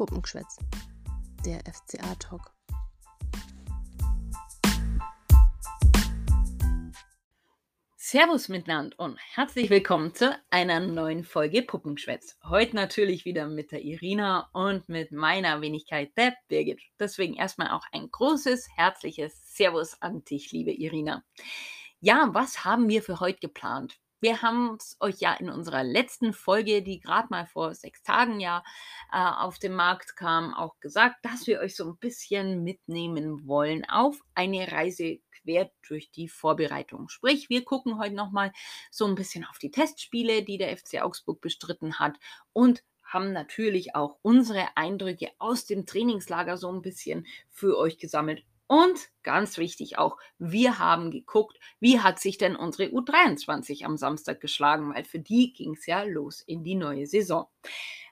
Puppengeschwätz, der FCA-Talk. Servus miteinander und herzlich willkommen zu einer neuen Folge Puppengeschwätz. Heute natürlich wieder mit der Irina und mit meiner Wenigkeit der Birgit. Deswegen erstmal auch ein großes, herzliches Servus an dich, liebe Irina. Ja, was haben wir für heute geplant? Wir haben es euch ja in unserer letzten Folge, die gerade mal vor sechs Tagen ja äh, auf den Markt kam, auch gesagt, dass wir euch so ein bisschen mitnehmen wollen auf eine Reise quer durch die Vorbereitung. Sprich, wir gucken heute nochmal so ein bisschen auf die Testspiele, die der FC Augsburg bestritten hat und haben natürlich auch unsere Eindrücke aus dem Trainingslager so ein bisschen für euch gesammelt und ganz wichtig auch, wir haben geguckt, wie hat sich denn unsere U23 am Samstag geschlagen, weil für die ging es ja los in die neue Saison.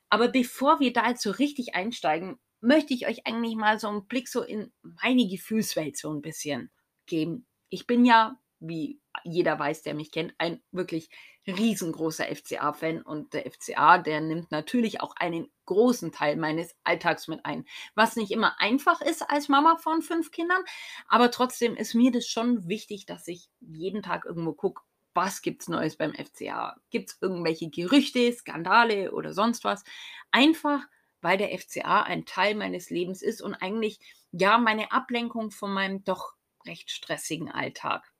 Aber bevor wir da jetzt so richtig einsteigen, möchte ich euch eigentlich mal so einen Blick so in meine Gefühlswelt so ein bisschen geben. Ich bin ja, wie jeder weiß, der mich kennt, ein wirklich riesengroßer FCA-Fan und der FCA, der nimmt natürlich auch einen großen Teil meines Alltags mit ein. Was nicht immer einfach ist als Mama von fünf Kindern, aber trotzdem ist mir das schon wichtig, dass ich jeden Tag irgendwo gucke, was gibt es Neues beim FCA? Gibt es irgendwelche Gerüchte, Skandale oder sonst was? Einfach, weil der FCA ein Teil meines Lebens ist und eigentlich ja meine Ablenkung von meinem doch recht stressigen Alltag.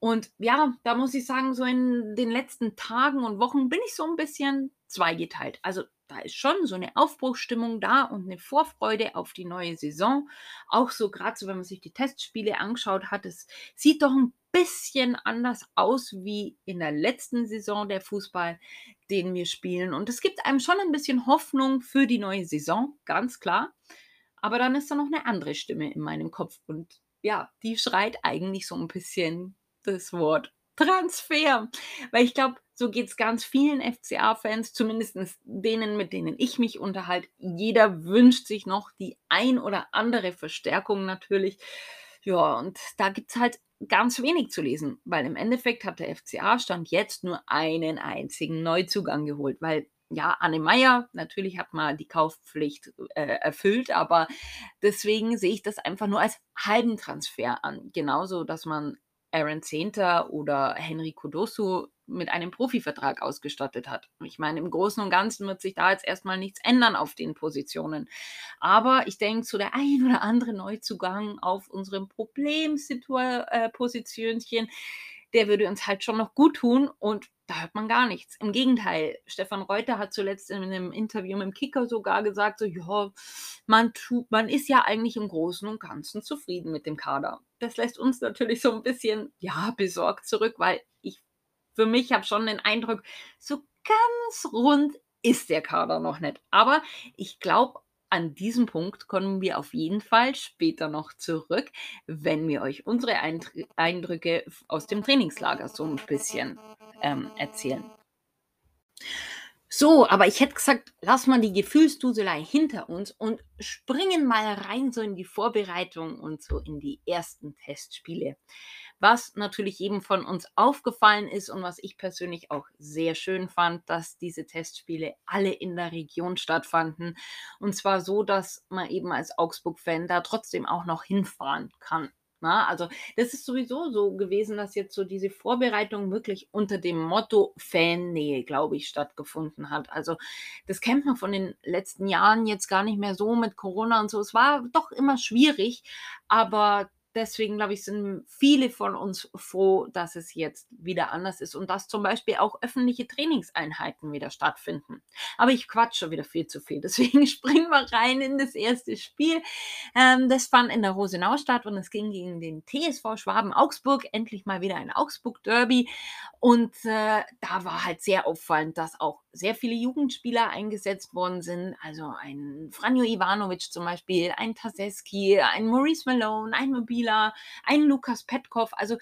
Und ja, da muss ich sagen, so in den letzten Tagen und Wochen bin ich so ein bisschen zweigeteilt. Also da ist schon so eine Aufbruchsstimmung da und eine Vorfreude auf die neue Saison. Auch so gerade so, wenn man sich die Testspiele angeschaut hat, es sieht doch ein bisschen anders aus wie in der letzten Saison der Fußball, den wir spielen. Und es gibt einem schon ein bisschen Hoffnung für die neue Saison, ganz klar. Aber dann ist da noch eine andere Stimme in meinem Kopf und ja, die schreit eigentlich so ein bisschen das Wort Transfer. Weil ich glaube, so geht es ganz vielen FCA-Fans, zumindest denen, mit denen ich mich unterhalte. Jeder wünscht sich noch die ein oder andere Verstärkung natürlich. Ja, und da gibt es halt ganz wenig zu lesen, weil im Endeffekt hat der FCA Stand jetzt nur einen einzigen Neuzugang geholt, weil ja, Anne Meyer, natürlich hat man die Kaufpflicht äh, erfüllt, aber deswegen sehe ich das einfach nur als halben Transfer an. Genauso, dass man Aaron Zehnter oder Henry Kodosu mit einem Profivertrag ausgestattet hat. Ich meine, im Großen und Ganzen wird sich da jetzt erstmal nichts ändern auf den Positionen. Aber ich denke, so der ein oder andere Neuzugang auf unserem Problempositionchen, äh, der würde uns halt schon noch gut tun und da hört man gar nichts. Im Gegenteil, Stefan Reuter hat zuletzt in einem Interview mit dem Kicker sogar gesagt, so ja, man tut, man ist ja eigentlich im Großen und Ganzen zufrieden mit dem Kader. Das lässt uns natürlich so ein bisschen ja besorgt zurück, weil ich für mich habe schon den Eindruck, so ganz rund ist der Kader noch nicht. Aber ich glaube an diesem Punkt kommen wir auf jeden Fall später noch zurück, wenn wir euch unsere Eindrücke aus dem Trainingslager so ein bisschen ähm, erzählen. So, aber ich hätte gesagt, lass mal die Gefühlsduselei hinter uns und springen mal rein so in die Vorbereitung und so in die ersten Testspiele was natürlich jedem von uns aufgefallen ist und was ich persönlich auch sehr schön fand, dass diese Testspiele alle in der Region stattfanden. Und zwar so, dass man eben als Augsburg-Fan da trotzdem auch noch hinfahren kann. Na, also das ist sowieso so gewesen, dass jetzt so diese Vorbereitung wirklich unter dem Motto Fannähe, glaube ich, stattgefunden hat. Also das kennt man von den letzten Jahren jetzt gar nicht mehr so mit Corona und so. Es war doch immer schwierig, aber deswegen, glaube ich, sind viele von uns froh, dass es jetzt wieder anders ist und dass zum Beispiel auch öffentliche Trainingseinheiten wieder stattfinden. Aber ich quatsche wieder viel zu viel. Deswegen springen wir rein in das erste Spiel. Ähm, das fand in der Rosenau statt und es ging gegen den TSV Schwaben Augsburg. Endlich mal wieder ein Augsburg-Derby. Und äh, da war halt sehr auffallend, dass auch sehr viele Jugendspieler eingesetzt worden sind. Also ein Franjo Ivanovic zum Beispiel, ein Taseski, ein Maurice Malone, ein Mobila, ein Lukas Petkov. Also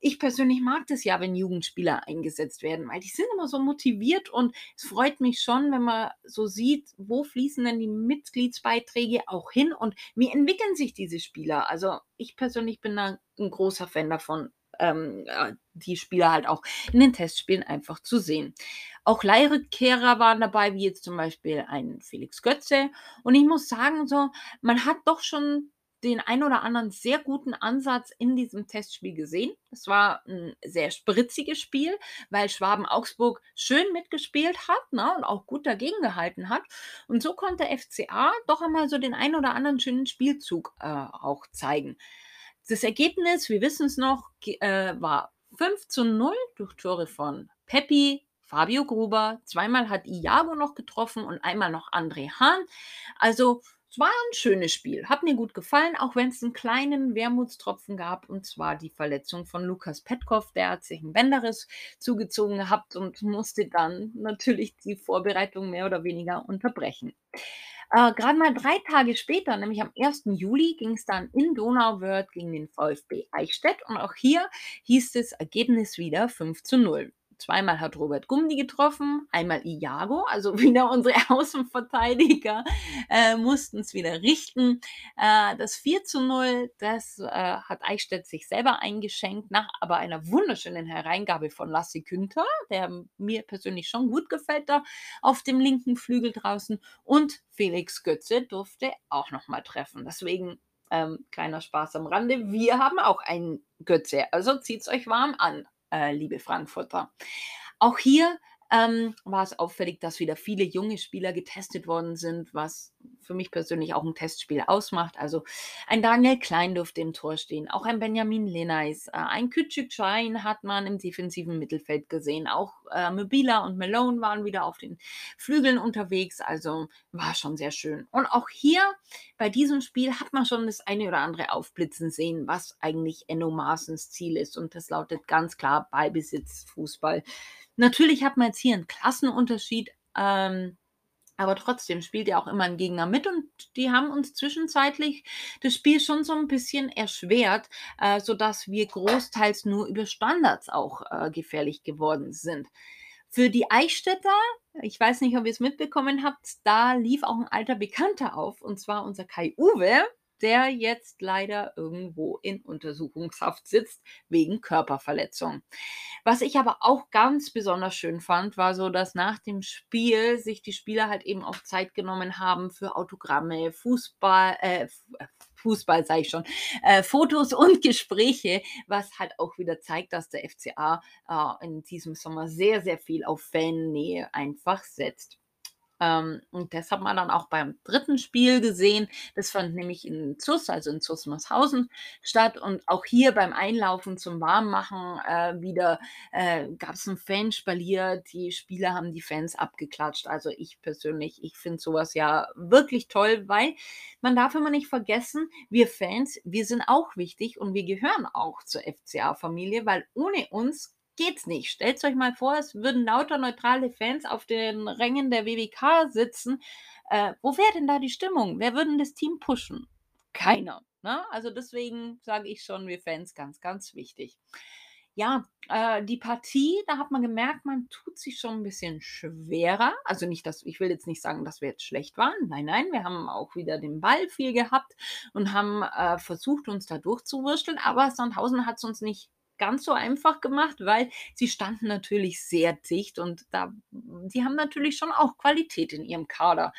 ich persönlich mag das ja, wenn Jugendspieler eingesetzt werden, weil die sind immer so motiviert und es freut mich schon, wenn man so sieht, wo fließen denn die Mitgliedsbeiträge auch hin und wie entwickeln sich diese Spieler. Also ich persönlich bin da ein großer Fan davon, ähm, äh, die Spieler halt auch in den Testspielen einfach zu sehen. Auch Leihrückkehrer waren dabei, wie jetzt zum Beispiel ein Felix Götze. Und ich muss sagen, so, man hat doch schon den ein oder anderen sehr guten Ansatz in diesem Testspiel gesehen. Es war ein sehr spritziges Spiel, weil Schwaben Augsburg schön mitgespielt hat ne, und auch gut dagegen gehalten hat. Und so konnte FCA doch einmal so den ein oder anderen schönen Spielzug äh, auch zeigen. Das Ergebnis, wir wissen es noch, äh, war 5 zu 0 durch Tore von Peppi, Fabio Gruber, zweimal hat Iago noch getroffen und einmal noch André Hahn. Also es war ein schönes Spiel. Hat mir gut gefallen, auch wenn es einen kleinen Wermutstropfen gab, und zwar die Verletzung von Lukas Petkov. Der hat sich einen Bänderriss zugezogen gehabt und musste dann natürlich die Vorbereitung mehr oder weniger unterbrechen. Äh, Gerade mal drei Tage später, nämlich am 1. Juli, ging es dann in Donauwörth gegen den VfB Eichstätt und auch hier hieß das Ergebnis wieder 5 zu 0. Zweimal hat Robert Gumdi getroffen, einmal Iago, also wieder unsere Außenverteidiger äh, mussten es wieder richten. Äh, das 4 zu 0, das äh, hat Eichstätt sich selber eingeschenkt, nach aber einer wunderschönen Hereingabe von Lassi Günther, der mir persönlich schon gut gefällt da auf dem linken Flügel draußen. Und Felix Götze durfte auch nochmal treffen. Deswegen ähm, kleiner Spaß am Rande. Wir haben auch einen Götze, also zieht es euch warm an äh, liebe Frankfurter. Auch hier ähm, war es auffällig, dass wieder viele junge Spieler getestet worden sind, was für mich persönlich auch ein Testspiel ausmacht. Also ein Daniel Klein durfte im Tor stehen, auch ein Benjamin Lenais, äh, ein Küçük Schein hat man im defensiven Mittelfeld gesehen. Auch äh, Mobila und Malone waren wieder auf den Flügeln unterwegs, also war schon sehr schön. Und auch hier bei diesem Spiel hat man schon das eine oder andere aufblitzen sehen, was eigentlich Enno Maaßens Ziel ist. Und das lautet ganz klar Ballbesitz, Fußball. Natürlich hat man jetzt hier einen Klassenunterschied, ähm, aber trotzdem spielt ja auch immer ein Gegner mit und die haben uns zwischenzeitlich das Spiel schon so ein bisschen erschwert, äh, sodass wir großteils nur über Standards auch äh, gefährlich geworden sind. Für die Eichstätter, ich weiß nicht, ob ihr es mitbekommen habt, da lief auch ein alter Bekannter auf, und zwar unser Kai Uwe, der jetzt leider irgendwo in Untersuchungshaft sitzt wegen Körperverletzung. Was ich aber auch ganz besonders schön fand, war so, dass nach dem Spiel sich die Spieler halt eben auch Zeit genommen haben für Autogramme, Fußball, äh, äh Fußball sage ich schon, äh, Fotos und Gespräche, was halt auch wieder zeigt, dass der FCA äh, in diesem Sommer sehr, sehr viel auf Fannähe einfach setzt. Ähm, und das hat man dann auch beim dritten Spiel gesehen. Das fand nämlich in Zus, also in Zusmarshausen statt. Und auch hier beim Einlaufen zum Warmmachen äh, wieder äh, gab es ein Fanspalier. Die Spieler haben die Fans abgeklatscht. Also ich persönlich, ich finde sowas ja wirklich toll, weil man darf immer nicht vergessen, wir Fans, wir sind auch wichtig und wir gehören auch zur FCA-Familie, weil ohne uns geht's nicht. Stellt euch mal vor, es würden lauter neutrale Fans auf den Rängen der WWK sitzen. Äh, wo wäre denn da die Stimmung? Wer würde das Team pushen? Keiner. Ne? Also deswegen sage ich schon, wir Fans ganz, ganz wichtig. Ja, äh, die Partie, da hat man gemerkt, man tut sich schon ein bisschen schwerer. Also nicht, dass ich will jetzt nicht sagen, dass wir jetzt schlecht waren. Nein, nein, wir haben auch wieder den Ball viel gehabt und haben äh, versucht, uns da durchzuwursteln. Aber Sandhausen hat es uns nicht ganz so einfach gemacht, weil sie standen natürlich sehr dicht und da, die haben natürlich schon auch Qualität in ihrem Kader.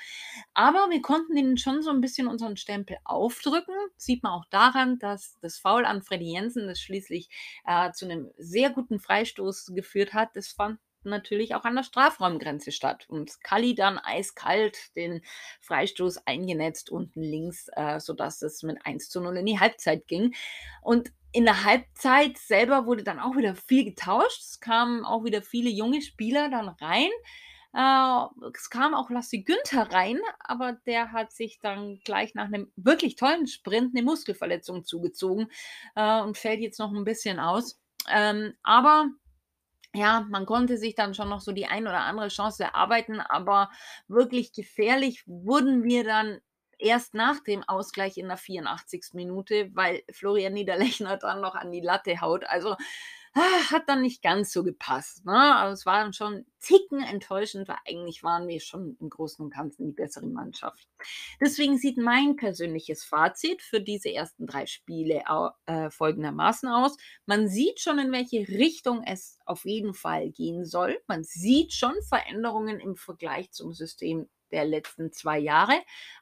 Aber wir konnten ihnen schon so ein bisschen unseren Stempel aufdrücken. Sieht man auch daran, dass das Foul an Freddy Jensen, das schließlich äh, zu einem sehr guten Freistoß geführt hat, das fand natürlich auch an der Strafraumgrenze statt. Und Kali dann eiskalt den Freistoß eingenetzt unten links, äh, sodass es mit 1 zu 0 in die Halbzeit ging. Und in der Halbzeit selber wurde dann auch wieder viel getauscht. Es kamen auch wieder viele junge Spieler dann rein. Äh, es kam auch Lassi Günther rein, aber der hat sich dann gleich nach einem wirklich tollen Sprint eine Muskelverletzung zugezogen äh, und fällt jetzt noch ein bisschen aus. Ähm, aber ja, man konnte sich dann schon noch so die ein oder andere Chance erarbeiten, aber wirklich gefährlich wurden wir dann erst nach dem Ausgleich in der 84. Minute, weil Florian Niederlechner dann noch an die Latte haut. Also hat dann nicht ganz so gepasst. Ne? Aber es war dann schon Ticken enttäuschend, weil eigentlich waren wir schon im Großen und Ganzen die bessere Mannschaft. Deswegen sieht mein persönliches Fazit für diese ersten drei Spiele äh, folgendermaßen aus. Man sieht schon, in welche Richtung es auf jeden Fall gehen soll. Man sieht schon Veränderungen im Vergleich zum System der letzten zwei Jahre.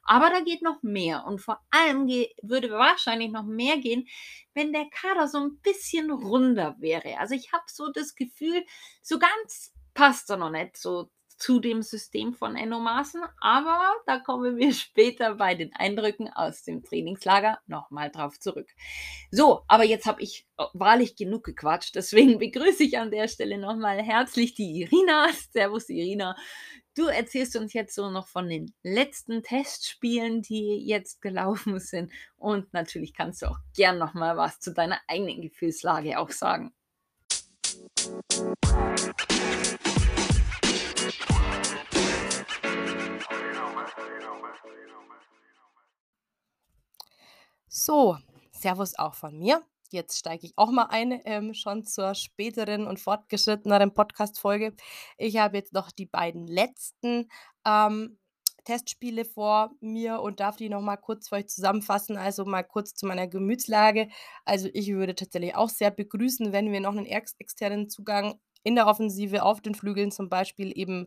Aber da geht noch mehr. Und vor allem würde wahrscheinlich noch mehr gehen, wenn der Kader so ein bisschen runder wäre. Also ich habe so das Gefühl, so ganz passt er noch nicht so zu dem System von Enno Maaßen, aber da kommen wir später bei den Eindrücken aus dem Trainingslager nochmal drauf zurück. So, aber jetzt habe ich wahrlich genug gequatscht, deswegen begrüße ich an der Stelle nochmal herzlich die Irina. Servus Irina. Du erzählst uns jetzt so noch von den letzten Testspielen, die jetzt gelaufen sind. Und natürlich kannst du auch gern noch mal was zu deiner eigenen Gefühlslage auch sagen. So, Servus auch von mir. Jetzt steige ich auch mal ein, ähm, schon zur späteren und fortgeschritteneren Podcast-Folge. Ich habe jetzt noch die beiden letzten ähm, Testspiele vor mir und darf die noch mal kurz für euch zusammenfassen. Also mal kurz zu meiner Gemütslage. Also ich würde tatsächlich auch sehr begrüßen, wenn wir noch einen ex externen Zugang in der Offensive auf den Flügeln zum Beispiel eben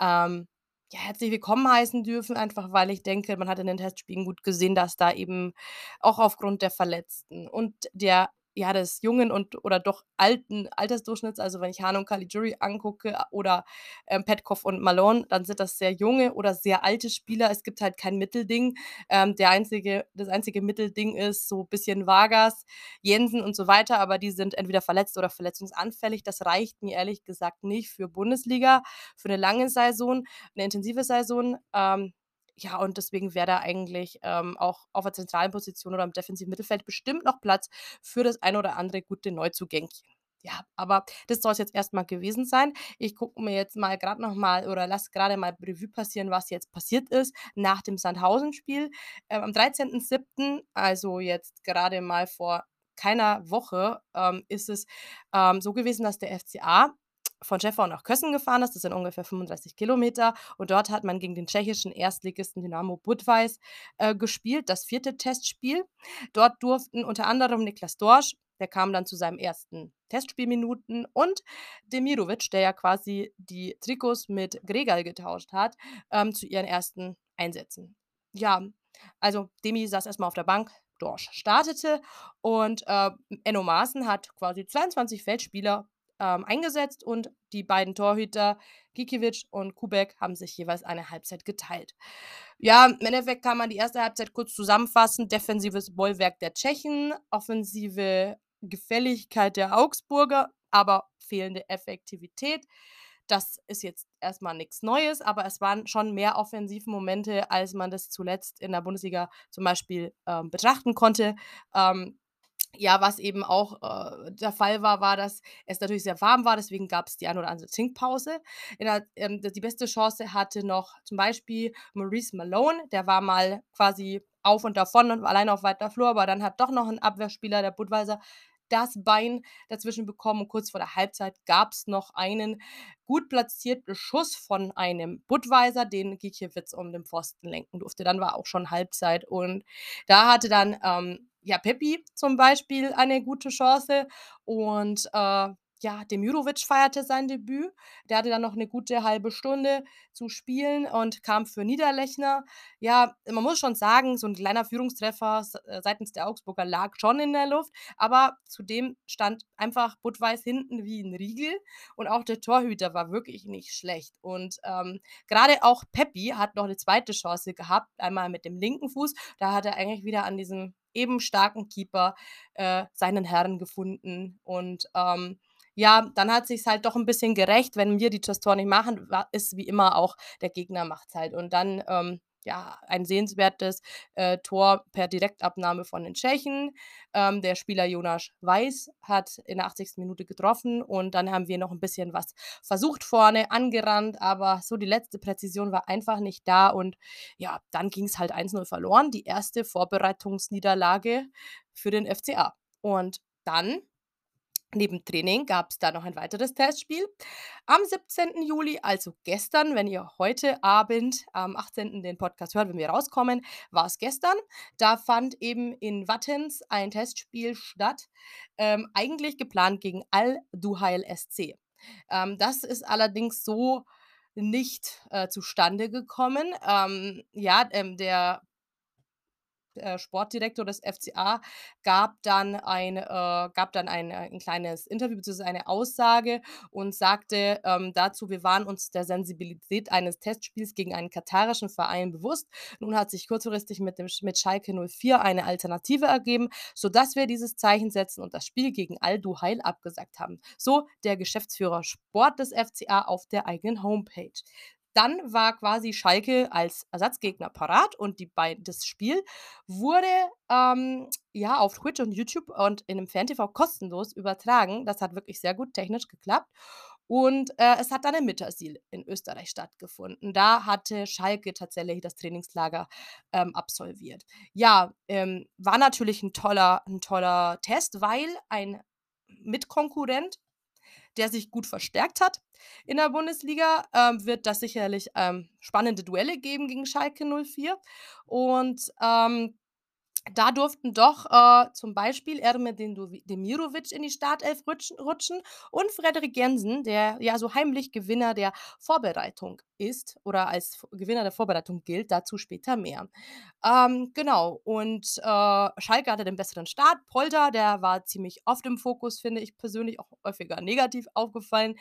ähm, ja, herzlich willkommen heißen dürfen, einfach weil ich denke, man hat in den Testspielen gut gesehen, dass da eben auch aufgrund der Verletzten und der ja, des jungen und oder doch alten Altersdurchschnitts, also wenn ich Hano und Caligiuri angucke oder ähm, Petkov und Malone, dann sind das sehr junge oder sehr alte Spieler. Es gibt halt kein Mittelding. Ähm, der einzige, das einzige Mittelding ist so ein bisschen Vargas, Jensen und so weiter, aber die sind entweder verletzt oder verletzungsanfällig. Das reicht mir ehrlich gesagt nicht für Bundesliga, für eine lange Saison, eine intensive Saison. Ähm, ja, und deswegen wäre da eigentlich ähm, auch auf der zentralen Position oder im defensiven Mittelfeld bestimmt noch Platz für das ein oder andere gute Neuzugängchen. Ja, aber das soll es jetzt erstmal gewesen sein. Ich gucke mir jetzt mal gerade nochmal oder lasse gerade mal Revue passieren, was jetzt passiert ist nach dem Sandhausen-Spiel. Ähm, am 13.07., also jetzt gerade mal vor keiner Woche, ähm, ist es ähm, so gewesen, dass der FCA von Schäffau nach Kössen gefahren ist. Das sind ungefähr 35 Kilometer. Und dort hat man gegen den tschechischen Erstligisten Dynamo Budweis äh, gespielt, das vierte Testspiel. Dort durften unter anderem Niklas Dorsch, der kam dann zu seinem ersten Testspielminuten, und Demirovic, der ja quasi die Trikots mit Gregal getauscht hat, ähm, zu ihren ersten Einsätzen. Ja, also Demi saß erstmal auf der Bank, Dorsch startete und äh, Enno Maaßen hat quasi 22 Feldspieler ähm, eingesetzt und die beiden Torhüter Gikiewicz und Kubek haben sich jeweils eine Halbzeit geteilt. Ja, im Endeffekt kann man die erste Halbzeit kurz zusammenfassen. Defensives Bollwerk der Tschechen, offensive Gefälligkeit der Augsburger, aber fehlende Effektivität. Das ist jetzt erstmal nichts Neues, aber es waren schon mehr offensive Momente, als man das zuletzt in der Bundesliga zum Beispiel ähm, betrachten konnte. Ähm, ja, was eben auch äh, der Fall war, war, dass es natürlich sehr warm war, deswegen gab es die ein oder andere Trinkpause. Der, ähm, die beste Chance hatte noch zum Beispiel Maurice Malone, der war mal quasi auf und davon und alleine auf weiter Flur, aber dann hat doch noch ein Abwehrspieler, der Budweiser, das Bein dazwischen bekommen. Und kurz vor der Halbzeit gab es noch einen gut platzierten Schuss von einem Budweiser, den Gikiewicz um den Pfosten lenken durfte. Dann war auch schon Halbzeit und da hatte dann ähm, ja, Peppi zum Beispiel eine gute Chance und äh, ja, Demirovic feierte sein Debüt. Der hatte dann noch eine gute halbe Stunde zu spielen und kam für Niederlechner. Ja, man muss schon sagen, so ein kleiner Führungstreffer äh, seitens der Augsburger lag schon in der Luft, aber zudem stand einfach Budweis hinten wie ein Riegel und auch der Torhüter war wirklich nicht schlecht. Und ähm, gerade auch Peppi hat noch eine zweite Chance gehabt, einmal mit dem linken Fuß. Da hat er eigentlich wieder an diesem eben starken Keeper äh, seinen Herren gefunden. Und ähm, ja, dann hat sich halt doch ein bisschen gerecht, wenn wir die das Tor nicht machen, ist wie immer auch der Gegner macht halt. Und dann ähm, ja, ein sehenswertes äh, Tor per Direktabnahme von den Tschechen. Ähm, der Spieler Jonas Weiß hat in der 80. Minute getroffen und dann haben wir noch ein bisschen was versucht vorne, angerannt, aber so die letzte Präzision war einfach nicht da und ja, dann ging es halt 1-0 verloren. Die erste Vorbereitungsniederlage für den FCA. Und dann Neben Training gab es da noch ein weiteres Testspiel. Am 17. Juli, also gestern, wenn ihr heute Abend am 18. den Podcast hört, wenn wir rauskommen, war es gestern. Da fand eben in Wattens ein Testspiel statt, ähm, eigentlich geplant gegen Al-Duhail SC. Ähm, das ist allerdings so nicht äh, zustande gekommen. Ähm, ja, ähm, der äh, Sportdirektor des FCA gab dann ein, äh, gab dann ein, äh, ein kleines Interview bzw. eine Aussage und sagte ähm, dazu, wir waren uns der Sensibilität eines Testspiels gegen einen katarischen Verein bewusst. Nun hat sich kurzfristig mit, dem, mit Schalke 04 eine Alternative ergeben, sodass wir dieses Zeichen setzen und das Spiel gegen Al-Duhail abgesagt haben. So der Geschäftsführer Sport des FCA auf der eigenen Homepage. Dann war quasi Schalke als Ersatzgegner parat und die beid das Spiel wurde, ähm, ja, auf Twitch und YouTube und in 'nem Fan-TV kostenlos übertragen. Das hat wirklich sehr gut technisch geklappt. Und, äh, es hat dann in Mittersiel in Österreich stattgefunden. Da hatte Schalke tatsächlich das Trainingslager, ähm, absolviert. Ja, ähm, war natürlich ein toller 'n toller Test, weil ein Mitkonkurrent der sich gut verstärkt hat in der Bundesliga, ähm, wird das sicherlich ähm, spannende Duelle geben gegen Schalke 04. Und ähm, da durften doch äh, zum Beispiel Ermedin Demirovic in die Startelf rutschen, und Frederik Jensen, der ja so heimlich Gewinner der Vorbereitung ist oder als Gewinner der Vorbereitung gilt, dazu später mehr. Ähm, genau, und äh, Schalke hatte den besseren Start. Polter, der war ziemlich oft im Fokus, finde ich persönlich auch häufiger negativ aufgefallen.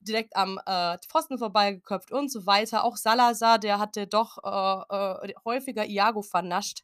Direkt am äh, Pfosten vorbeigeköpft und so weiter. Auch Salazar, der hatte doch äh, äh, häufiger Iago vernascht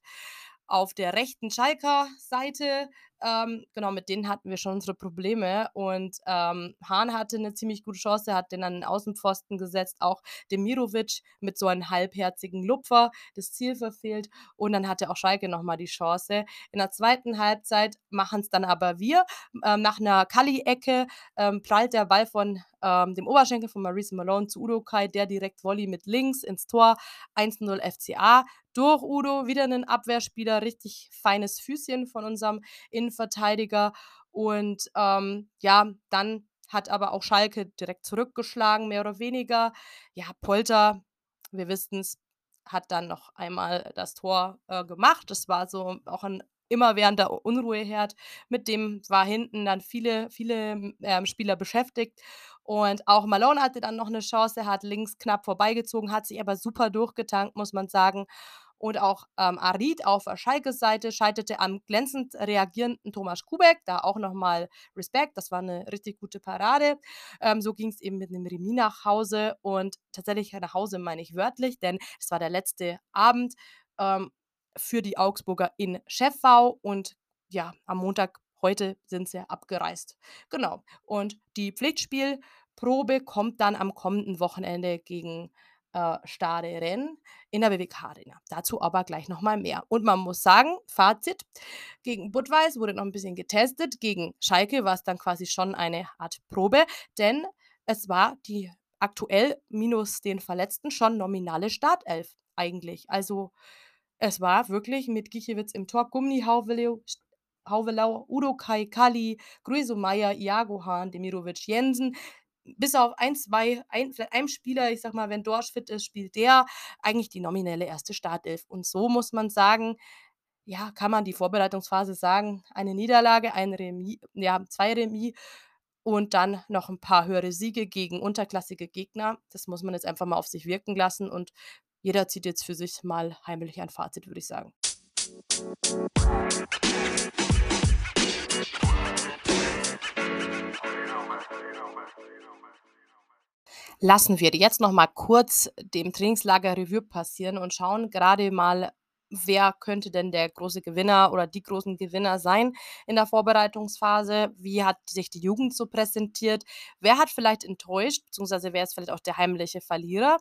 auf der rechten Schalker Seite. Ähm, genau, mit denen hatten wir schon unsere Probleme. Und ähm, Hahn hatte eine ziemlich gute Chance, hat den an den Außenpfosten gesetzt. Auch Demirovic mit so einem halbherzigen Lupfer das Ziel verfehlt. Und dann hatte auch Schalke nochmal die Chance. In der zweiten Halbzeit machen es dann aber wir. Ähm, nach einer Kalli-Ecke ähm, prallt der Ball von ähm, dem Oberschenkel von Maurice Malone zu Udo Kai, der direkt Volley mit links ins Tor. 1-0 FCA durch Udo, wieder ein Abwehrspieler, richtig feines Füßchen von unserem Innenverteidiger. Und ähm, ja, dann hat aber auch Schalke direkt zurückgeschlagen, mehr oder weniger. Ja, Polter, wir wissen es, hat dann noch einmal das Tor äh, gemacht. Das war so auch ein immerwährender Unruheherd. Mit dem war hinten dann viele, viele ähm, Spieler beschäftigt. Und auch Malone hatte dann noch eine Chance, hat links knapp vorbeigezogen, hat sich aber super durchgetankt, muss man sagen. Und auch ähm, Arid auf der Schalke-Seite scheiterte am glänzend reagierenden Thomas Kubek. Da auch nochmal Respekt, das war eine richtig gute Parade. Ähm, so ging es eben mit einem Remis nach Hause. Und tatsächlich nach Hause meine ich wörtlich, denn es war der letzte Abend ähm, für die Augsburger in Schäffau. Und ja, am Montag, heute sind sie abgereist. Genau. Und die Pflichtspielprobe kommt dann am kommenden Wochenende gegen äh, Stade Rennes in der BWK Arena. Dazu aber gleich nochmal mehr. Und man muss sagen, Fazit, gegen Budweis wurde noch ein bisschen getestet, gegen Schalke war es dann quasi schon eine Art Probe, denn es war die aktuell minus den Verletzten schon nominale Startelf eigentlich. Also es war wirklich mit Gichewitz im Tor, Hauvelau, Hauvelau Udo Kai, Kali, Gruiso Meier, Iago Hahn, Demirovic, Jensen, bis auf ein, zwei, ein, vielleicht einem Spieler, ich sag mal, wenn Dorsch fit ist, spielt der eigentlich die nominelle erste Startelf. Und so muss man sagen, ja, kann man die Vorbereitungsphase sagen, eine Niederlage, ein Remis, ja, zwei Remis und dann noch ein paar höhere Siege gegen unterklassige Gegner. Das muss man jetzt einfach mal auf sich wirken lassen und jeder zieht jetzt für sich mal heimlich ein Fazit, würde ich sagen. Lassen wir jetzt noch mal kurz dem Trainingslager Revue passieren und schauen gerade mal, wer könnte denn der große Gewinner oder die großen Gewinner sein in der Vorbereitungsphase? Wie hat sich die Jugend so präsentiert? Wer hat vielleicht enttäuscht, beziehungsweise wer ist vielleicht auch der heimliche Verlierer?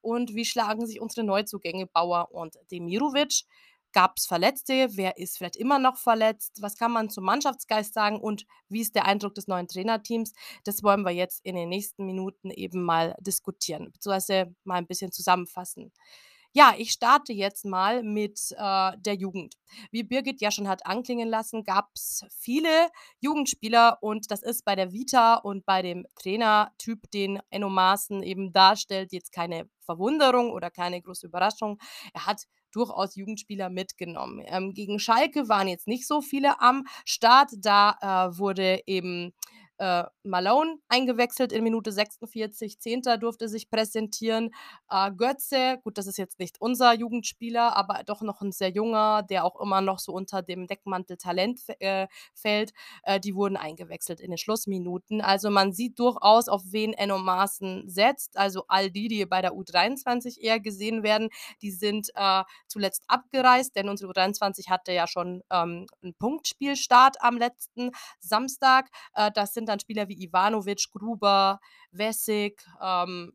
Und wie schlagen sich unsere Neuzugänge Bauer und Demirovic? Gab es Verletzte? Wer ist vielleicht immer noch verletzt? Was kann man zum Mannschaftsgeist sagen? Und wie ist der Eindruck des neuen Trainerteams? Das wollen wir jetzt in den nächsten Minuten eben mal diskutieren, beziehungsweise mal ein bisschen zusammenfassen. Ja, ich starte jetzt mal mit äh, der Jugend. Wie Birgit ja schon hat anklingen lassen, gab es viele Jugendspieler und das ist bei der Vita und bei dem Trainertyp, den Enno Maaßen eben darstellt, jetzt keine Verwunderung oder keine große Überraschung. Er hat durchaus Jugendspieler mitgenommen. Ähm, gegen Schalke waren jetzt nicht so viele am Start. Da äh, wurde eben äh, Malone eingewechselt in Minute 46. Zehnter durfte sich präsentieren. Äh, Götze, gut, das ist jetzt nicht unser Jugendspieler, aber doch noch ein sehr junger, der auch immer noch so unter dem Deckmantel Talent äh, fällt. Äh, die wurden eingewechselt in den Schlussminuten. Also man sieht durchaus, auf wen Enno Maaßen setzt. Also all die, die bei der U23 eher gesehen werden, die sind äh, zuletzt abgereist, denn unsere U23 hatte ja schon ähm, einen Punktspielstart am letzten Samstag. Äh, das sind dann Spieler wie Ivanovic, Gruber, Wessig, ähm,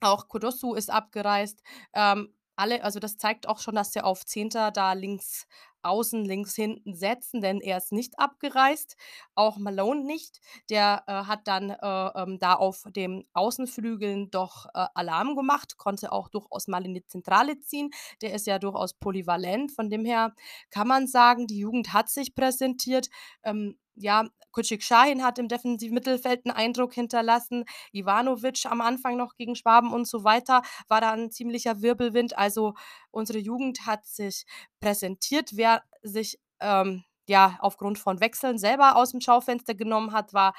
auch Kodosu ist abgereist. Ähm, alle, also das zeigt auch schon, dass sie auf Zehnter da links außen, links hinten setzen, denn er ist nicht abgereist, auch Malone nicht. Der äh, hat dann äh, ähm, da auf dem Außenflügeln doch äh, Alarm gemacht, konnte auch durchaus mal in die Zentrale ziehen. Der ist ja durchaus polyvalent. Von dem her kann man sagen, die Jugend hat sich präsentiert. Ähm, ja, Kucik Shahin hat im defensiven Mittelfeld einen Eindruck hinterlassen. Ivanovic am Anfang noch gegen Schwaben und so weiter war da ein ziemlicher Wirbelwind. Also unsere Jugend hat sich präsentiert. Wer sich ähm, ja, aufgrund von Wechseln selber aus dem Schaufenster genommen hat, war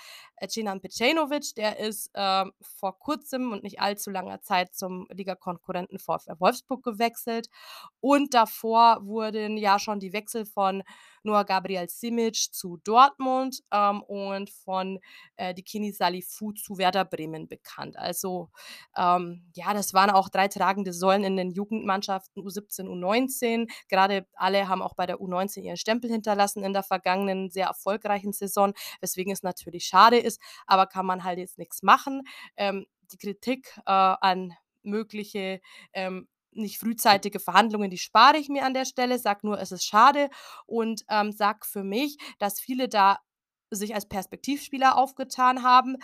Cinan Pecenovic. Der ist äh, vor kurzem und nicht allzu langer Zeit zum Ligakonkurrenten VfR Wolfsburg gewechselt. Und davor wurden ja schon die Wechsel von Noah Gabriel Simic zu Dortmund ähm, und von äh, Dikini Salifu zu Werder Bremen bekannt. Also ähm, ja, das waren auch drei tragende Säulen in den Jugendmannschaften U17, U19. Gerade alle haben auch bei der U19 ihren Stempel hinterlassen in der vergangenen sehr erfolgreichen Saison, weswegen es natürlich schade ist, aber kann man halt jetzt nichts machen. Ähm, die Kritik äh, an mögliche ähm, nicht frühzeitige Verhandlungen, die spare ich mir an der Stelle, sag nur, es ist schade und ähm, sag für mich, dass viele da sich als Perspektivspieler aufgetan haben.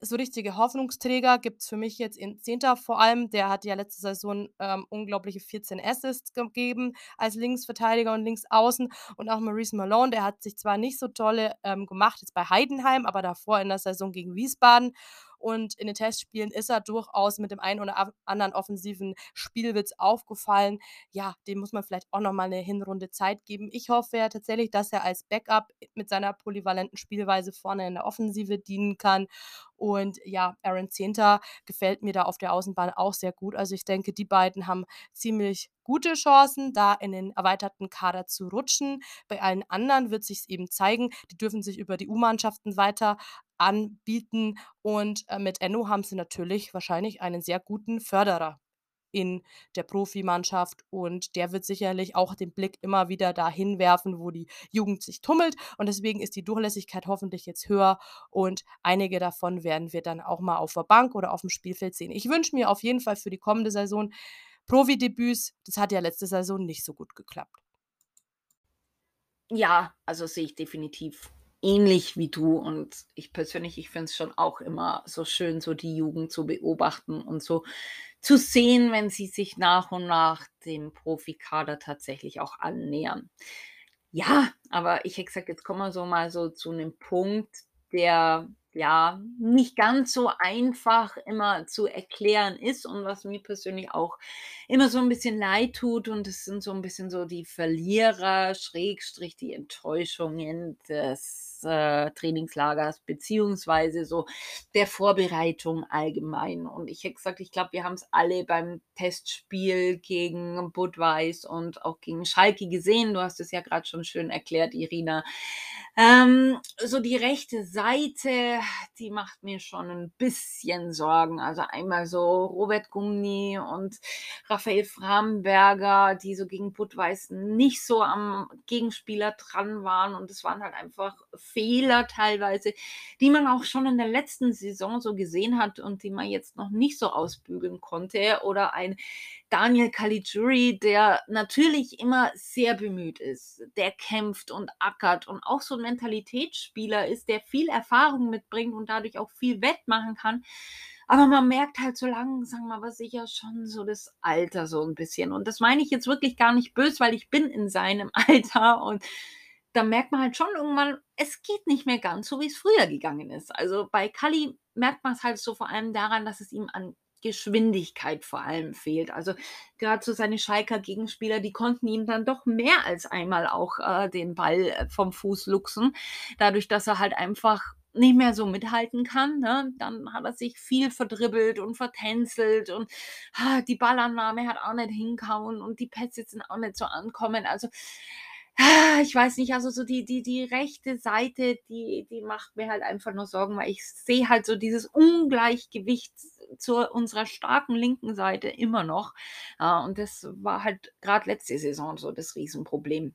So richtige Hoffnungsträger gibt es für mich jetzt in Zehnter vor allem. Der hat ja letzte Saison ähm, unglaubliche 14 Assists gegeben als Linksverteidiger und Linksaußen. Und auch Maurice Malone, der hat sich zwar nicht so tolle ähm, gemacht jetzt bei Heidenheim, aber davor in der Saison gegen Wiesbaden. Und in den Testspielen ist er durchaus mit dem einen oder anderen offensiven Spielwitz aufgefallen. Ja, dem muss man vielleicht auch nochmal eine Hinrunde Zeit geben. Ich hoffe ja tatsächlich, dass er als Backup mit seiner polyvalenten Spielweise vorne in der Offensive dienen kann. Und ja, Aaron Zehnter gefällt mir da auf der Außenbahn auch sehr gut. Also ich denke, die beiden haben ziemlich gute Chancen, da in den erweiterten Kader zu rutschen. Bei allen anderen wird sich eben zeigen, die dürfen sich über die U-Mannschaften weiter anbieten. Und äh, mit Enno haben sie natürlich wahrscheinlich einen sehr guten Förderer in der Profimannschaft und der wird sicherlich auch den Blick immer wieder dahin werfen, wo die Jugend sich tummelt und deswegen ist die Durchlässigkeit hoffentlich jetzt höher und einige davon werden wir dann auch mal auf der Bank oder auf dem Spielfeld sehen. Ich wünsche mir auf jeden Fall für die kommende Saison Profi-Debüts. Das hat ja letzte Saison nicht so gut geklappt. Ja, also sehe ich definitiv ähnlich wie du und ich persönlich, ich finde es schon auch immer so schön, so die Jugend zu beobachten und so zu sehen, wenn sie sich nach und nach dem Profikader tatsächlich auch annähern. Ja, aber ich hätte gesagt, jetzt kommen wir so mal so zu einem Punkt, der ja nicht ganz so einfach immer zu erklären ist und was mir persönlich auch immer so ein bisschen leid tut und es sind so ein bisschen so die Verlierer, Schrägstrich, die Enttäuschungen des äh, Trainingslagers beziehungsweise so der Vorbereitung allgemein. Und ich hätte gesagt, ich glaube, wir haben es alle beim Testspiel gegen Budweis und auch gegen Schalke gesehen. Du hast es ja gerade schon schön erklärt, Irina. Ähm, so die rechte Seite, die macht mir schon ein bisschen Sorgen. Also einmal so Robert Gumni und Raphael Framberger, die so gegen Budweis nicht so am Gegenspieler dran waren. Und es waren halt einfach Fehler teilweise, die man auch schon in der letzten Saison so gesehen hat und die man jetzt noch nicht so ausbügeln konnte. Oder ein Daniel Caligiuri, der natürlich immer sehr bemüht ist, der kämpft und ackert und auch so ein Mentalitätsspieler ist, der viel Erfahrung mitbringt und dadurch auch viel wettmachen kann. Aber man merkt halt so langsam aber sicher schon so das Alter so ein bisschen. Und das meine ich jetzt wirklich gar nicht böse, weil ich bin in seinem Alter und da merkt man halt schon irgendwann, es geht nicht mehr ganz so, wie es früher gegangen ist. Also bei Kali merkt man es halt so vor allem daran, dass es ihm an Geschwindigkeit vor allem fehlt. Also gerade so seine Schalker Gegenspieler, die konnten ihm dann doch mehr als einmal auch äh, den Ball äh, vom Fuß luchsen, dadurch, dass er halt einfach nicht mehr so mithalten kann, ne? dann hat er sich viel verdribbelt und vertänzelt und ah, die Ballannahme hat auch nicht hinkauen und die Pässe sind auch nicht so ankommen. Also ich weiß nicht, also so die, die, die rechte Seite, die, die macht mir halt einfach nur Sorgen, weil ich sehe halt so dieses Ungleichgewicht zu unserer starken linken Seite immer noch. Ja, und das war halt gerade letzte Saison so das Riesenproblem.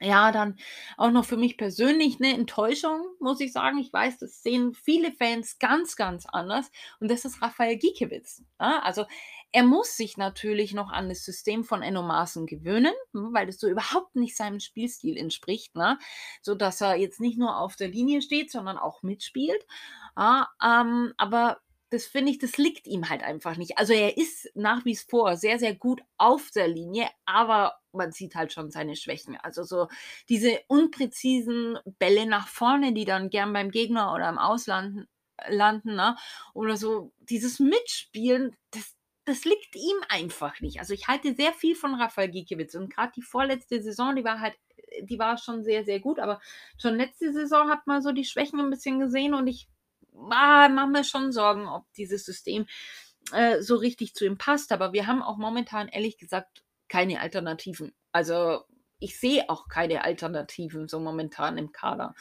Ja, dann auch noch für mich persönlich eine Enttäuschung, muss ich sagen. Ich weiß, das sehen viele Fans ganz, ganz anders. Und das ist Rafael Giekewitz. Ja, also er muss sich natürlich noch an das System von Enno Maaßen gewöhnen, hm, weil das so überhaupt nicht seinem Spielstil entspricht, ne? sodass er jetzt nicht nur auf der Linie steht, sondern auch mitspielt. Ja, ähm, aber das finde ich, das liegt ihm halt einfach nicht. Also er ist nach wie vor sehr, sehr gut auf der Linie, aber man sieht halt schon seine Schwächen. Also so diese unpräzisen Bälle nach vorne, die dann gern beim Gegner oder im Ausland landen, ne? oder so dieses Mitspielen, das, das liegt ihm einfach nicht. Also ich halte sehr viel von Rafael Giekewitz und gerade die vorletzte Saison, die war halt, die war schon sehr, sehr gut, aber schon letzte Saison hat man so die Schwächen ein bisschen gesehen und ich ah, mache mir schon Sorgen, ob dieses System äh, so richtig zu ihm passt. Aber wir haben auch momentan ehrlich gesagt keine Alternativen. Also ich sehe auch keine Alternativen so momentan im Kader.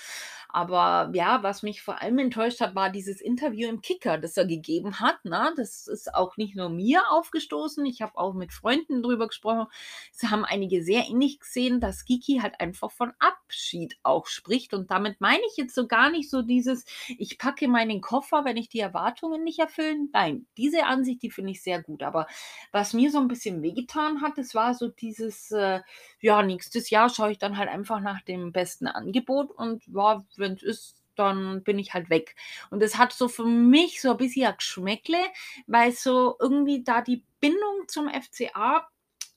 Aber ja, was mich vor allem enttäuscht hat, war dieses Interview im Kicker, das er gegeben hat. Ne? Das ist auch nicht nur mir aufgestoßen. Ich habe auch mit Freunden drüber gesprochen. Sie haben einige sehr ähnlich gesehen, dass Giki halt einfach von Abschied auch spricht. Und damit meine ich jetzt so gar nicht so dieses, ich packe meinen Koffer, wenn ich die Erwartungen nicht erfüllen. Nein, diese Ansicht, die finde ich sehr gut. Aber was mir so ein bisschen wehgetan hat, das war so dieses, äh, ja, nächstes Jahr schaue ich dann halt einfach nach dem besten Angebot und ja, wenn es ist, dann bin ich halt weg. Und das hat so für mich so ein bisschen ein Geschmäckle, weil so irgendwie da die Bindung zum FCA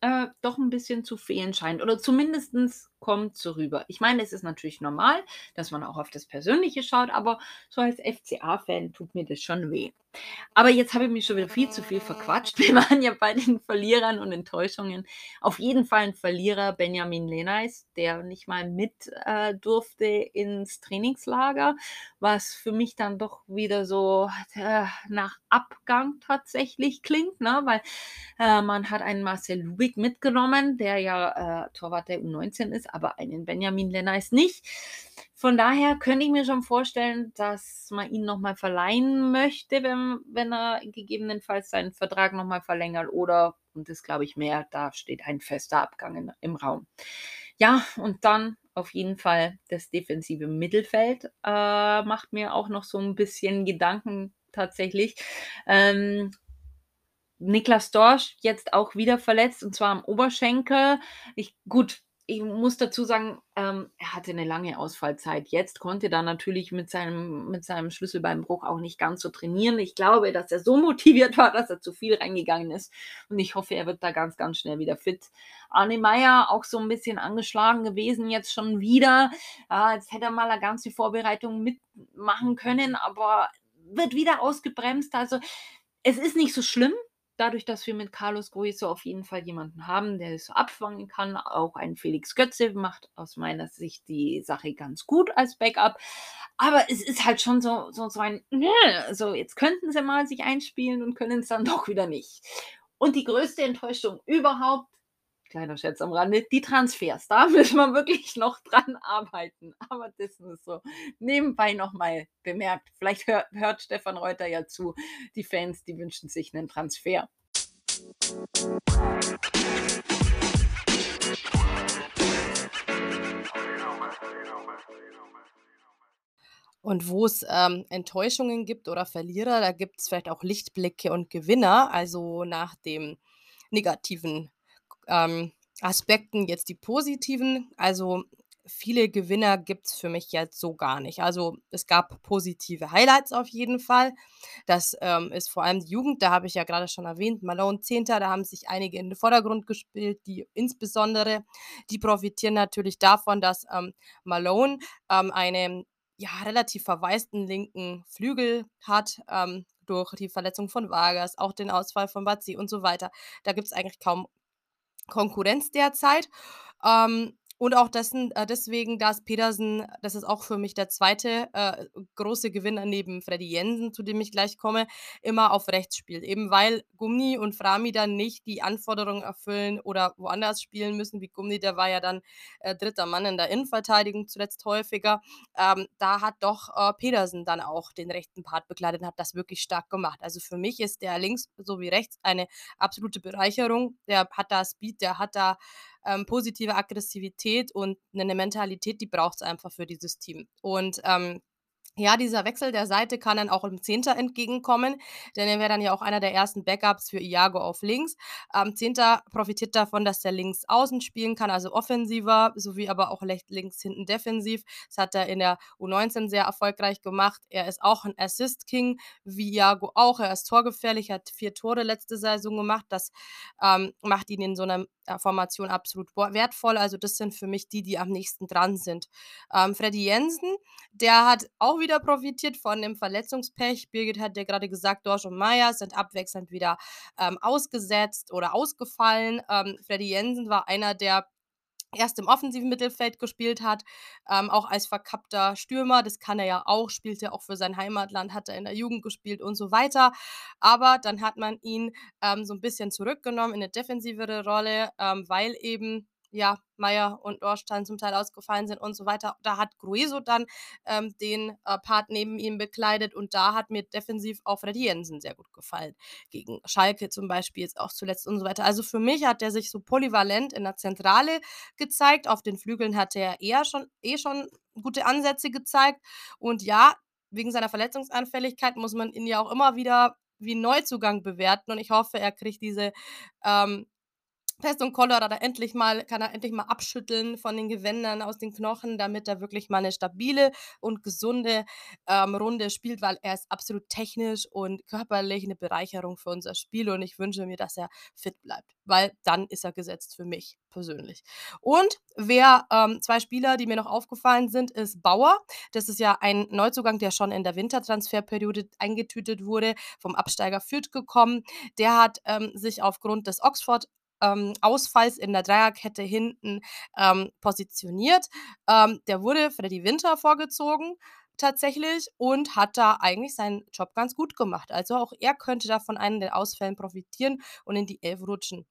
äh, doch ein bisschen zu fehlen scheint. Oder zumindest kommt so rüber. Ich meine, es ist natürlich normal, dass man auch auf das Persönliche schaut, aber so als FCA-Fan tut mir das schon weh. Aber jetzt habe ich mich schon wieder viel zu viel verquatscht. Wir waren ja bei den Verlierern und Enttäuschungen. Auf jeden Fall ein Verlierer, Benjamin Lenais, der nicht mal mit äh, durfte ins Trainingslager, was für mich dann doch wieder so äh, nach Abgang tatsächlich klingt, ne? weil äh, man hat einen Marcel Lubig mitgenommen, der ja äh, Torwart der U19 ist, aber einen Benjamin Lenais nicht. Von daher könnte ich mir schon vorstellen, dass man ihn nochmal verleihen möchte, wenn, wenn er gegebenenfalls seinen Vertrag nochmal verlängert oder, und das glaube ich mehr, da steht ein fester Abgang in, im Raum. Ja, und dann auf jeden Fall das defensive Mittelfeld äh, macht mir auch noch so ein bisschen Gedanken tatsächlich. Ähm, Niklas Dorsch jetzt auch wieder verletzt und zwar am Oberschenkel. Ich, gut, ich muss dazu sagen, ähm, er hatte eine lange Ausfallzeit. Jetzt konnte er natürlich mit seinem, mit seinem Schlüsselbeinbruch auch nicht ganz so trainieren. Ich glaube, dass er so motiviert war, dass er zu viel reingegangen ist. Und ich hoffe, er wird da ganz, ganz schnell wieder fit. Arne Meyer auch so ein bisschen angeschlagen gewesen, jetzt schon wieder. Ja, jetzt hätte er mal eine ganze Vorbereitung mitmachen können, aber wird wieder ausgebremst. Also es ist nicht so schlimm dadurch, dass wir mit Carlos Gruizo auf jeden Fall jemanden haben, der es abfangen kann, auch ein Felix Götze macht aus meiner Sicht die Sache ganz gut als Backup. Aber es ist halt schon so, so, so ein, so jetzt könnten sie mal sich einspielen und können es dann doch wieder nicht. Und die größte Enttäuschung überhaupt kleiner Scherz am Rande, die Transfers. Da müssen wir wirklich noch dran arbeiten. Aber das ist so nebenbei nochmal bemerkt. Vielleicht hört, hört Stefan Reuter ja zu. Die Fans, die wünschen sich einen Transfer. Und wo es ähm, Enttäuschungen gibt oder Verlierer, da gibt es vielleicht auch Lichtblicke und Gewinner. Also nach dem negativen ähm, Aspekten jetzt die positiven. Also viele Gewinner gibt es für mich jetzt so gar nicht. Also es gab positive Highlights auf jeden Fall. Das ähm, ist vor allem die Jugend, da habe ich ja gerade schon erwähnt, Malone 10. Da haben sich einige in den Vordergrund gespielt, die insbesondere, die profitieren natürlich davon, dass ähm, Malone ähm, einen ja, relativ verwaisten linken Flügel hat. Ähm, durch die Verletzung von Vargas, auch den Ausfall von Bazzi und so weiter. Da gibt es eigentlich kaum Konkurrenz derzeit. Ähm, und auch dessen, äh, deswegen, dass Pedersen, das ist auch für mich der zweite äh, große Gewinner neben Freddy Jensen, zu dem ich gleich komme, immer auf rechts spielt. Eben weil Gummi und Frami dann nicht die Anforderungen erfüllen oder woanders spielen müssen, wie Gummi, der war ja dann äh, dritter Mann in der Innenverteidigung zuletzt häufiger. Ähm, da hat doch äh, Pedersen dann auch den rechten Part bekleidet und hat das wirklich stark gemacht. Also für mich ist der links sowie rechts eine absolute Bereicherung. Der hat da Speed, der hat da ähm, positive Aggressivität und eine Mentalität, die braucht es einfach für dieses Team. Und ähm, ja, dieser Wechsel der Seite kann dann auch im Zehnter entgegenkommen, denn er wäre dann ja auch einer der ersten Backups für Iago auf links. Ähm, Zehnter profitiert davon, dass er links außen spielen kann, also offensiver, sowie aber auch links hinten defensiv. Das hat er in der U19 sehr erfolgreich gemacht. Er ist auch ein Assist-King, wie Iago auch. Er ist torgefährlich, hat vier Tore letzte Saison gemacht. Das ähm, macht ihn in so einer äh, Formation absolut wertvoll. Also das sind für mich die, die am nächsten dran sind. Ähm, Freddy Jensen, der hat auch wieder profitiert von dem Verletzungspech. Birgit hat ja gerade gesagt, Dorsch und Meier sind abwechselnd wieder ähm, ausgesetzt oder ausgefallen. Ähm, Freddy Jensen war einer der erst im offensiven Mittelfeld gespielt hat, ähm, auch als verkappter Stürmer, das kann er ja auch, spielt er auch für sein Heimatland, hat er in der Jugend gespielt und so weiter. Aber dann hat man ihn ähm, so ein bisschen zurückgenommen in eine defensivere Rolle, ähm, weil eben ja, Meier und Dorstein zum Teil ausgefallen sind und so weiter. Da hat Grueso dann ähm, den äh, Part neben ihm bekleidet und da hat mir defensiv auch Freddy Jensen sehr gut gefallen. Gegen Schalke zum Beispiel jetzt auch zuletzt und so weiter. Also für mich hat er sich so polyvalent in der Zentrale gezeigt. Auf den Flügeln hat er eher schon, eh schon gute Ansätze gezeigt. Und ja, wegen seiner Verletzungsanfälligkeit muss man ihn ja auch immer wieder wie Neuzugang bewerten und ich hoffe, er kriegt diese ähm, Pest und Cholera da endlich mal kann er endlich mal abschütteln von den Gewändern aus den Knochen, damit er wirklich mal eine stabile und gesunde, ähm, Runde spielt, weil er ist absolut technisch und körperlich eine Bereicherung für unser Spiel und ich wünsche mir, dass er fit bleibt, weil dann ist er gesetzt für mich persönlich. Und wer ähm, 2 Spieler, die mir noch aufgefallen sind, ist Bauer. Das ist ja ein Neuzugang, der schon in der Wintertransferperiode eingetütet wurde, vom Absteiger Fürth gekommen. Der hat, ähm, sich aufgrund des Oxford ähm, Ausfalls in der Dreierkette hinten ähm, positioniert. Ähm, der wurde Freddy Winter vorgezogen tatsächlich und hat da eigentlich seinen Job ganz gut gemacht. Also auch er könnte da von einem der Ausfällen profitieren und in die Elf rutschen.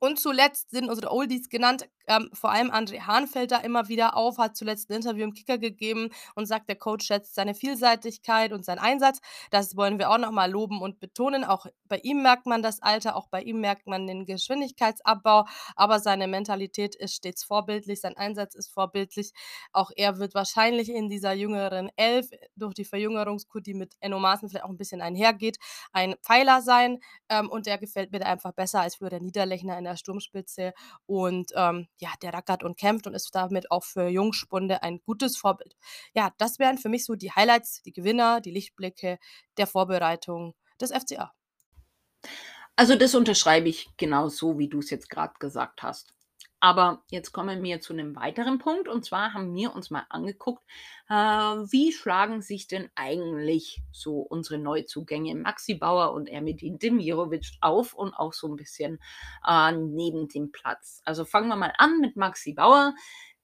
Und zuletzt sind unsere Oldies genannt. Ähm, vor allem André Hahn fällt da immer wieder auf, hat zuletzt ein Interview im Kicker gegeben und sagt, der Coach schätzt seine Vielseitigkeit und seinen Einsatz. Das wollen wir auch nochmal loben und betonen. Auch bei ihm merkt man das Alter, auch bei ihm merkt man den Geschwindigkeitsabbau, aber seine Mentalität ist stets vorbildlich, sein Einsatz ist vorbildlich. Auch er wird wahrscheinlich in dieser jüngeren Elf, durch die Verjüngerungskur, die mit Enno Maaßen vielleicht auch ein bisschen einhergeht, ein Pfeiler sein ähm, und der gefällt mir einfach besser als für der Niederlechner in der Sturmspitze und ähm, ja, der rackert und kämpft und ist damit auch für Jungspunde ein gutes Vorbild. Ja, das wären für mich so die Highlights, die Gewinner, die Lichtblicke der Vorbereitung des FCA. Also das unterschreibe ich genau so, wie du es jetzt gerade gesagt hast. Aber jetzt kommen wir zu einem weiteren Punkt. Und zwar haben wir uns mal angeguckt, äh, wie schlagen sich denn eigentlich so unsere Neuzugänge Maxi Bauer und Ermedin Demirovic auf und auch so ein bisschen äh, neben dem Platz. Also fangen wir mal an mit Maxi Bauer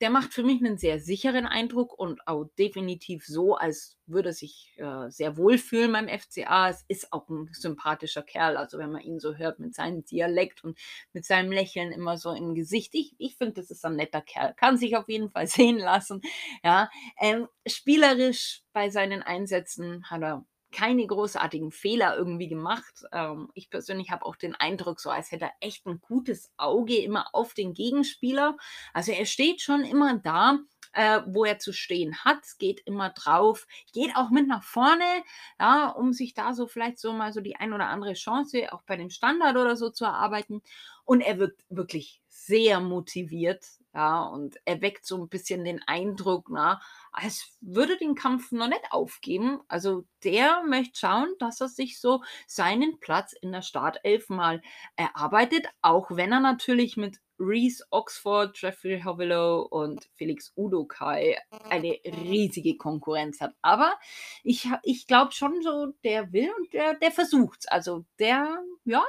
der macht für mich einen sehr sicheren Eindruck und auch definitiv so, als würde er sich äh, sehr wohl fühlen beim FCA. Es ist auch ein sympathischer Kerl, also wenn man ihn so hört mit seinem Dialekt und mit seinem Lächeln immer so im Gesicht. Ich, ich finde, das ist ein netter Kerl, kann sich auf jeden Fall sehen lassen. Ja, ähm, spielerisch bei seinen Einsätzen hat er keine großartigen Fehler irgendwie gemacht. Ähm, ich persönlich habe auch den Eindruck, so als hätte er echt ein gutes Auge immer auf den Gegenspieler. Also er steht schon immer da, äh, wo er zu stehen hat, geht immer drauf, geht auch mit nach vorne, ja, um sich da so vielleicht so mal so die ein oder andere Chance auch bei dem Standard oder so zu erarbeiten. Und er wirkt wirklich sehr motiviert Ja, und er weckt so ein bisschen den Eindruck, na, als würde den Kampf noch nicht aufgeben. Also, der möchte schauen, dass er sich so seinen Platz in der Startelf mal erarbeitet, auch wenn er natürlich mit Reese Oxford, Jeffrey Havillow und Felix Udokai eine riesige Konkurrenz hat. Aber ich, ich glaube schon so, der will und der, der versucht's. Also der, ja,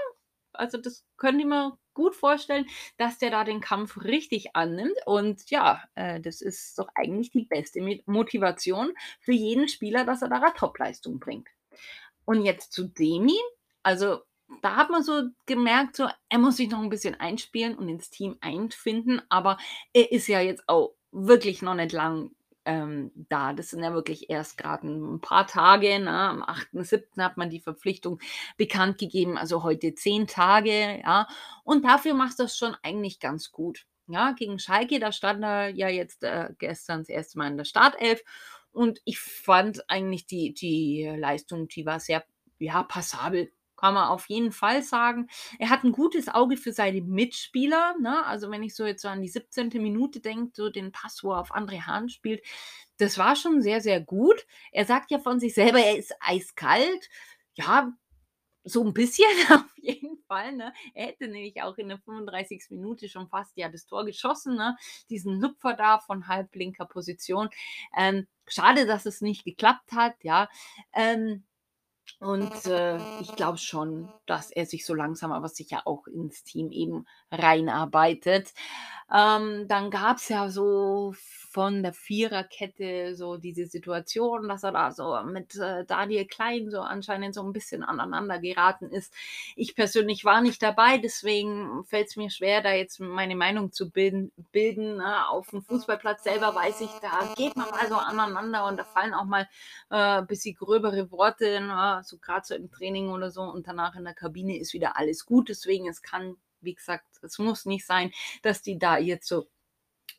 also das könnte ich mir gut vorstellen, dass der da den Kampf richtig annimmt. Und ja, äh, das ist doch eigentlich die beste Motivation für jeden Spieler, dass er da Topleistung bringt. Und jetzt zu Demi. Also da hat man so gemerkt, so, er muss sich noch ein bisschen einspielen und ins Team einfinden, aber er ist ja jetzt auch wirklich noch nicht lang ähm, da. Das sind ja wirklich erst gerade ein paar Tage. Ne? Am 8.7. hat man die Verpflichtung bekannt gegeben, also heute zehn Tage. Ja? Und dafür macht das schon eigentlich ganz gut. Ja, gegen Schalke, da stand er ja jetzt äh, gestern das erste Mal in der Startelf. Und ich fand eigentlich die, die Leistung, die war sehr ja, passabel kann man auf jeden Fall sagen. Er hat ein gutes Auge für seine Mitspieler. Ne? Also wenn ich so jetzt so an die 17. Minute denke, so den Pass, wo er auf André Hahn spielt, das war schon sehr, sehr gut. Er sagt ja von sich selber, er ist eiskalt. Ja, so ein bisschen auf jeden Fall. Ne? Er hätte nämlich auch in der 35. Minute schon fast ja das Tor geschossen. Ne? Diesen Lupfer da von halblinker Position. Ähm, schade, dass es nicht geklappt hat. Ja. Ähm, und äh, ich glaube schon, dass er sich so langsam aber sicher auch ins Team eben reinarbeitet. Ähm, dann gab es ja so von der Viererkette so diese Situation, dass er da so mit äh, Daniel Klein so anscheinend so ein bisschen aneinander geraten ist. Ich persönlich war nicht dabei, deswegen fällt es mir schwer, da jetzt meine Meinung zu bilden. bilden ne? Auf dem Fußballplatz selber weiß ich, da geht man also aneinander und da fallen auch mal äh, ein bisschen gröbere Worte, ne? so gerade so im Training oder so und danach in der Kabine ist wieder alles gut. Deswegen, es kann wie gesagt, es muss nicht sein, dass die da jetzt so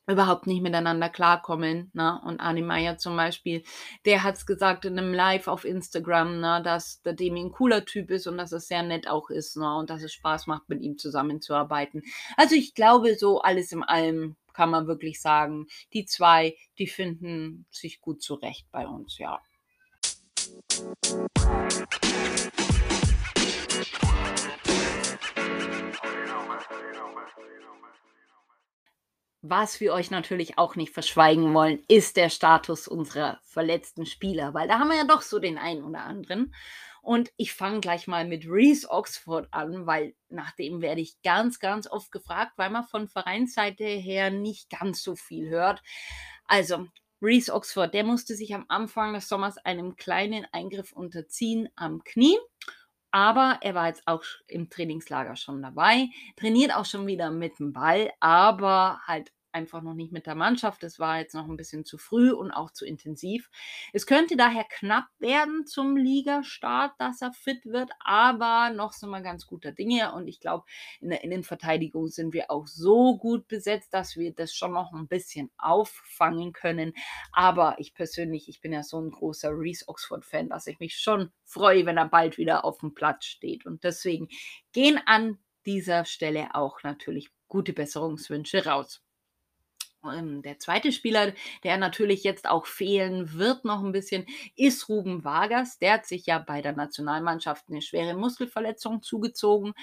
überhaupt nicht miteinander klarkommen. Ne? Und Arne Meyer zum Beispiel, der hat es gesagt in einem Live auf Instagram, ne, dass der Demi ein cooler Typ ist und dass es sehr nett auch ist ne? und dass es Spaß macht, mit ihm zusammenzuarbeiten. Also ich glaube, so alles in allem kann man wirklich sagen, die zwei, die finden sich gut zurecht bei uns, ja. Was wir euch natürlich auch nicht verschweigen wollen, ist der Status unserer verletzten Spieler, weil da haben wir ja doch so den einen oder anderen. Und ich fange gleich mal mit Reese Oxford an, weil nach dem werde ich ganz, ganz oft gefragt, weil man von Vereinsseite her nicht ganz so viel hört. Also, Reese Oxford, der musste sich am Anfang des Sommers einem kleinen Eingriff unterziehen am Knie. Aber er war jetzt auch im Trainingslager schon dabei, trainiert auch schon wieder mit dem Ball, aber halt einfach noch nicht mit der Mannschaft. Es war jetzt noch ein bisschen zu früh und auch zu intensiv. Es könnte daher knapp werden zum Ligastart, dass er fit wird, aber noch sind wir ganz guter Dinge und ich glaube, in der Innenverteidigung sind wir auch so gut besetzt, dass wir das schon noch ein bisschen auffangen können. Aber ich persönlich, ich bin ja so ein großer Reese Oxford-Fan, dass ich mich schon freue, wenn er bald wieder auf dem Platz steht. Und deswegen gehen an dieser Stelle auch natürlich gute Besserungswünsche raus. Ähm, der zweite Spieler, der natürlich jetzt auch fehlen wird noch ein bisschen, ist Ruben Vargas. Der hat sich ja bei der Nationalmannschaft eine schwere Muskelverletzung zugezogen.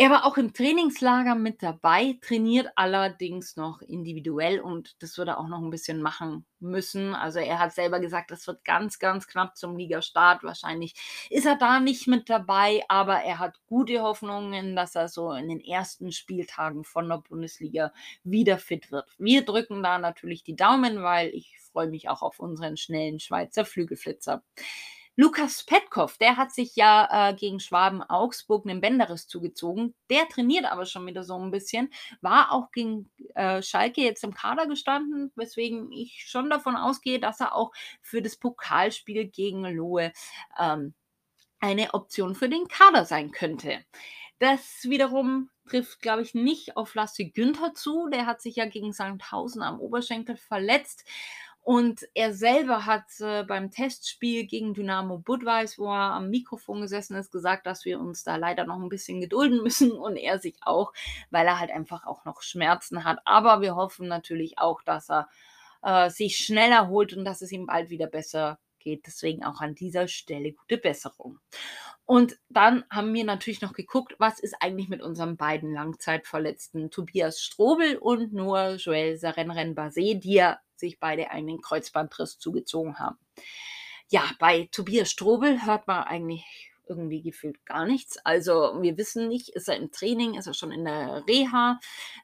Er war auch im Trainingslager mit dabei, trainiert allerdings noch individuell und das wird er auch noch ein bisschen machen müssen. Also er hat selber gesagt, das wird ganz, ganz knapp zum Ligastart. Wahrscheinlich ist er da nicht mit dabei, aber er hat gute Hoffnungen, dass er so in den ersten Spieltagen von der Bundesliga wieder fit wird. Wir drücken da natürlich die Daumen, weil ich freue mich auch auf unseren schnellen Schweizer Flügelflitzer. Lukas Petkov, der hat sich ja äh, gegen Schwaben Augsburg einen Bänderriss zugezogen. Der trainiert aber schon wieder so ein bisschen. War auch gegen äh, Schalke jetzt im Kader gestanden, weswegen ich schon davon ausgehe, dass er auch für das Pokalspiel gegen Lohe ähm, eine Option für den Kader sein könnte. Das wiederum trifft, glaube ich, nicht auf Lasse Günther zu. Der hat sich ja gegen Sandhausen am Oberschenkel verletzt. Und er selber hat äh, beim Testspiel gegen Dynamo Budweis, wo er am Mikrofon gesessen ist, gesagt, dass wir uns da leider noch ein bisschen gedulden müssen und er sich auch, weil er halt einfach auch noch Schmerzen hat. Aber wir hoffen natürlich auch, dass er äh, sich schnell erholt und dass es ihm bald wieder besser geht. Deswegen auch an dieser Stelle gute Besserung. Und dann haben wir natürlich noch geguckt, was ist eigentlich mit unseren beiden Langzeitverletzten Tobias Strobel und nur Joel Sarenren Basé, die ja sich beide einen Kreuzbandriss zugezogen haben. Ja, bei Tobias Strobel hört man eigentlich irgendwie gefühlt gar nichts. Also wir wissen nicht, ist er im Training, ist er schon in der Reha.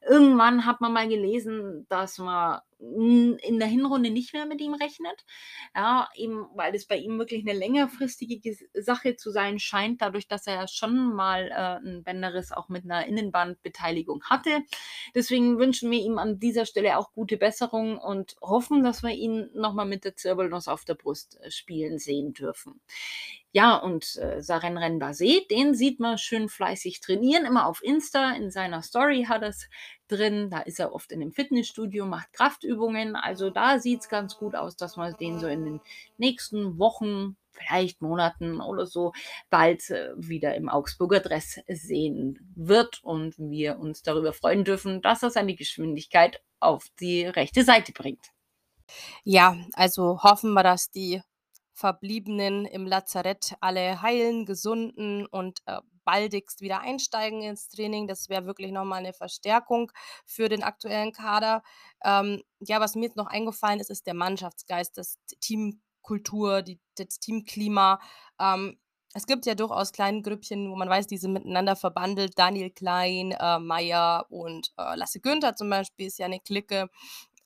Irgendwann hat man mal gelesen, dass man in der Hinrunde nicht mehr mit ihm rechnet. Ja, eben, weil es bei ihm wirklich eine längerfristige Sache zu sein scheint, dadurch, dass er schon mal äh, ein Bänderriss auch mit einer Innenbandbeteiligung hatte. Deswegen wünschen wir ihm an dieser Stelle auch gute Besserung und hoffen, dass wir ihn nochmal mit der Zirbelnuss auf der Brust äh, spielen sehen dürfen. Ja, und äh, Saren Basé, den sieht man schön fleißig trainieren, immer auf Insta. In seiner Story hat er es drin. Da ist er oft in dem Fitnessstudio, macht Kraftübungen. Also da sieht es ganz gut aus, dass man den so in den nächsten Wochen, vielleicht Monaten oder so, bald äh, wieder im Augsburger Dress sehen wird und wir uns darüber freuen dürfen, dass er seine Geschwindigkeit auf die rechte Seite bringt. Ja, also hoffen wir, dass die Verbliebenen im Lazarett alle heilen, gesunden und äh, baldigst wieder einsteigen ins Training. Das wäre wirklich nochmal eine Verstärkung für den aktuellen Kader. Ähm, ja, was mir jetzt noch eingefallen ist, ist der Mannschaftsgeist, das Teamkultur, die, das Teamklima. Ähm, es gibt ja durchaus kleine Grüppchen, wo man weiß, die sind miteinander verbandelt. Daniel Klein, äh, Meier und äh, Lasse Günther zum Beispiel ist ja eine Clique.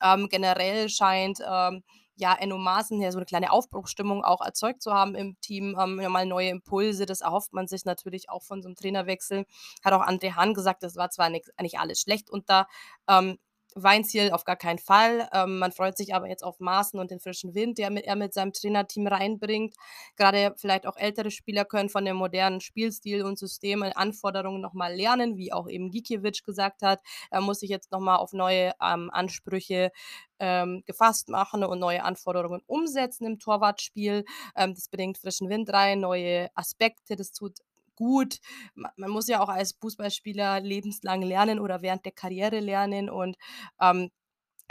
Ähm, generell scheint ähm, ja, Enno Maaßen ja so eine kleine Aufbruchsstimmung auch erzeugt zu haben im Team, ähm, mal neue Impulse, das erhofft man sich natürlich auch von so einem Trainerwechsel. Hat auch André Hahn gesagt, das war zwar nix, eigentlich alles schlecht unter ähm, Weinziel auf gar keinen Fall. Ähm, man freut sich aber jetzt auf Maaßen und den frischen Wind, der er mit seinem Trainerteam reinbringt. Gerade vielleicht auch ältere Spieler können von dem modernen Spielstil und System und Anforderungen nochmal lernen, wie auch eben Gikiewicz gesagt hat. Er muss sich jetzt nochmal auf neue ähm, Ansprüche ähm, gefasst machen und neue Anforderungen umsetzen im Torwartspiel. Ähm, das bedingt frischen Wind rein, neue Aspekte. Das tut gut. Man muss ja auch als Fußballspieler lebenslang lernen oder während der Karriere lernen und ähm,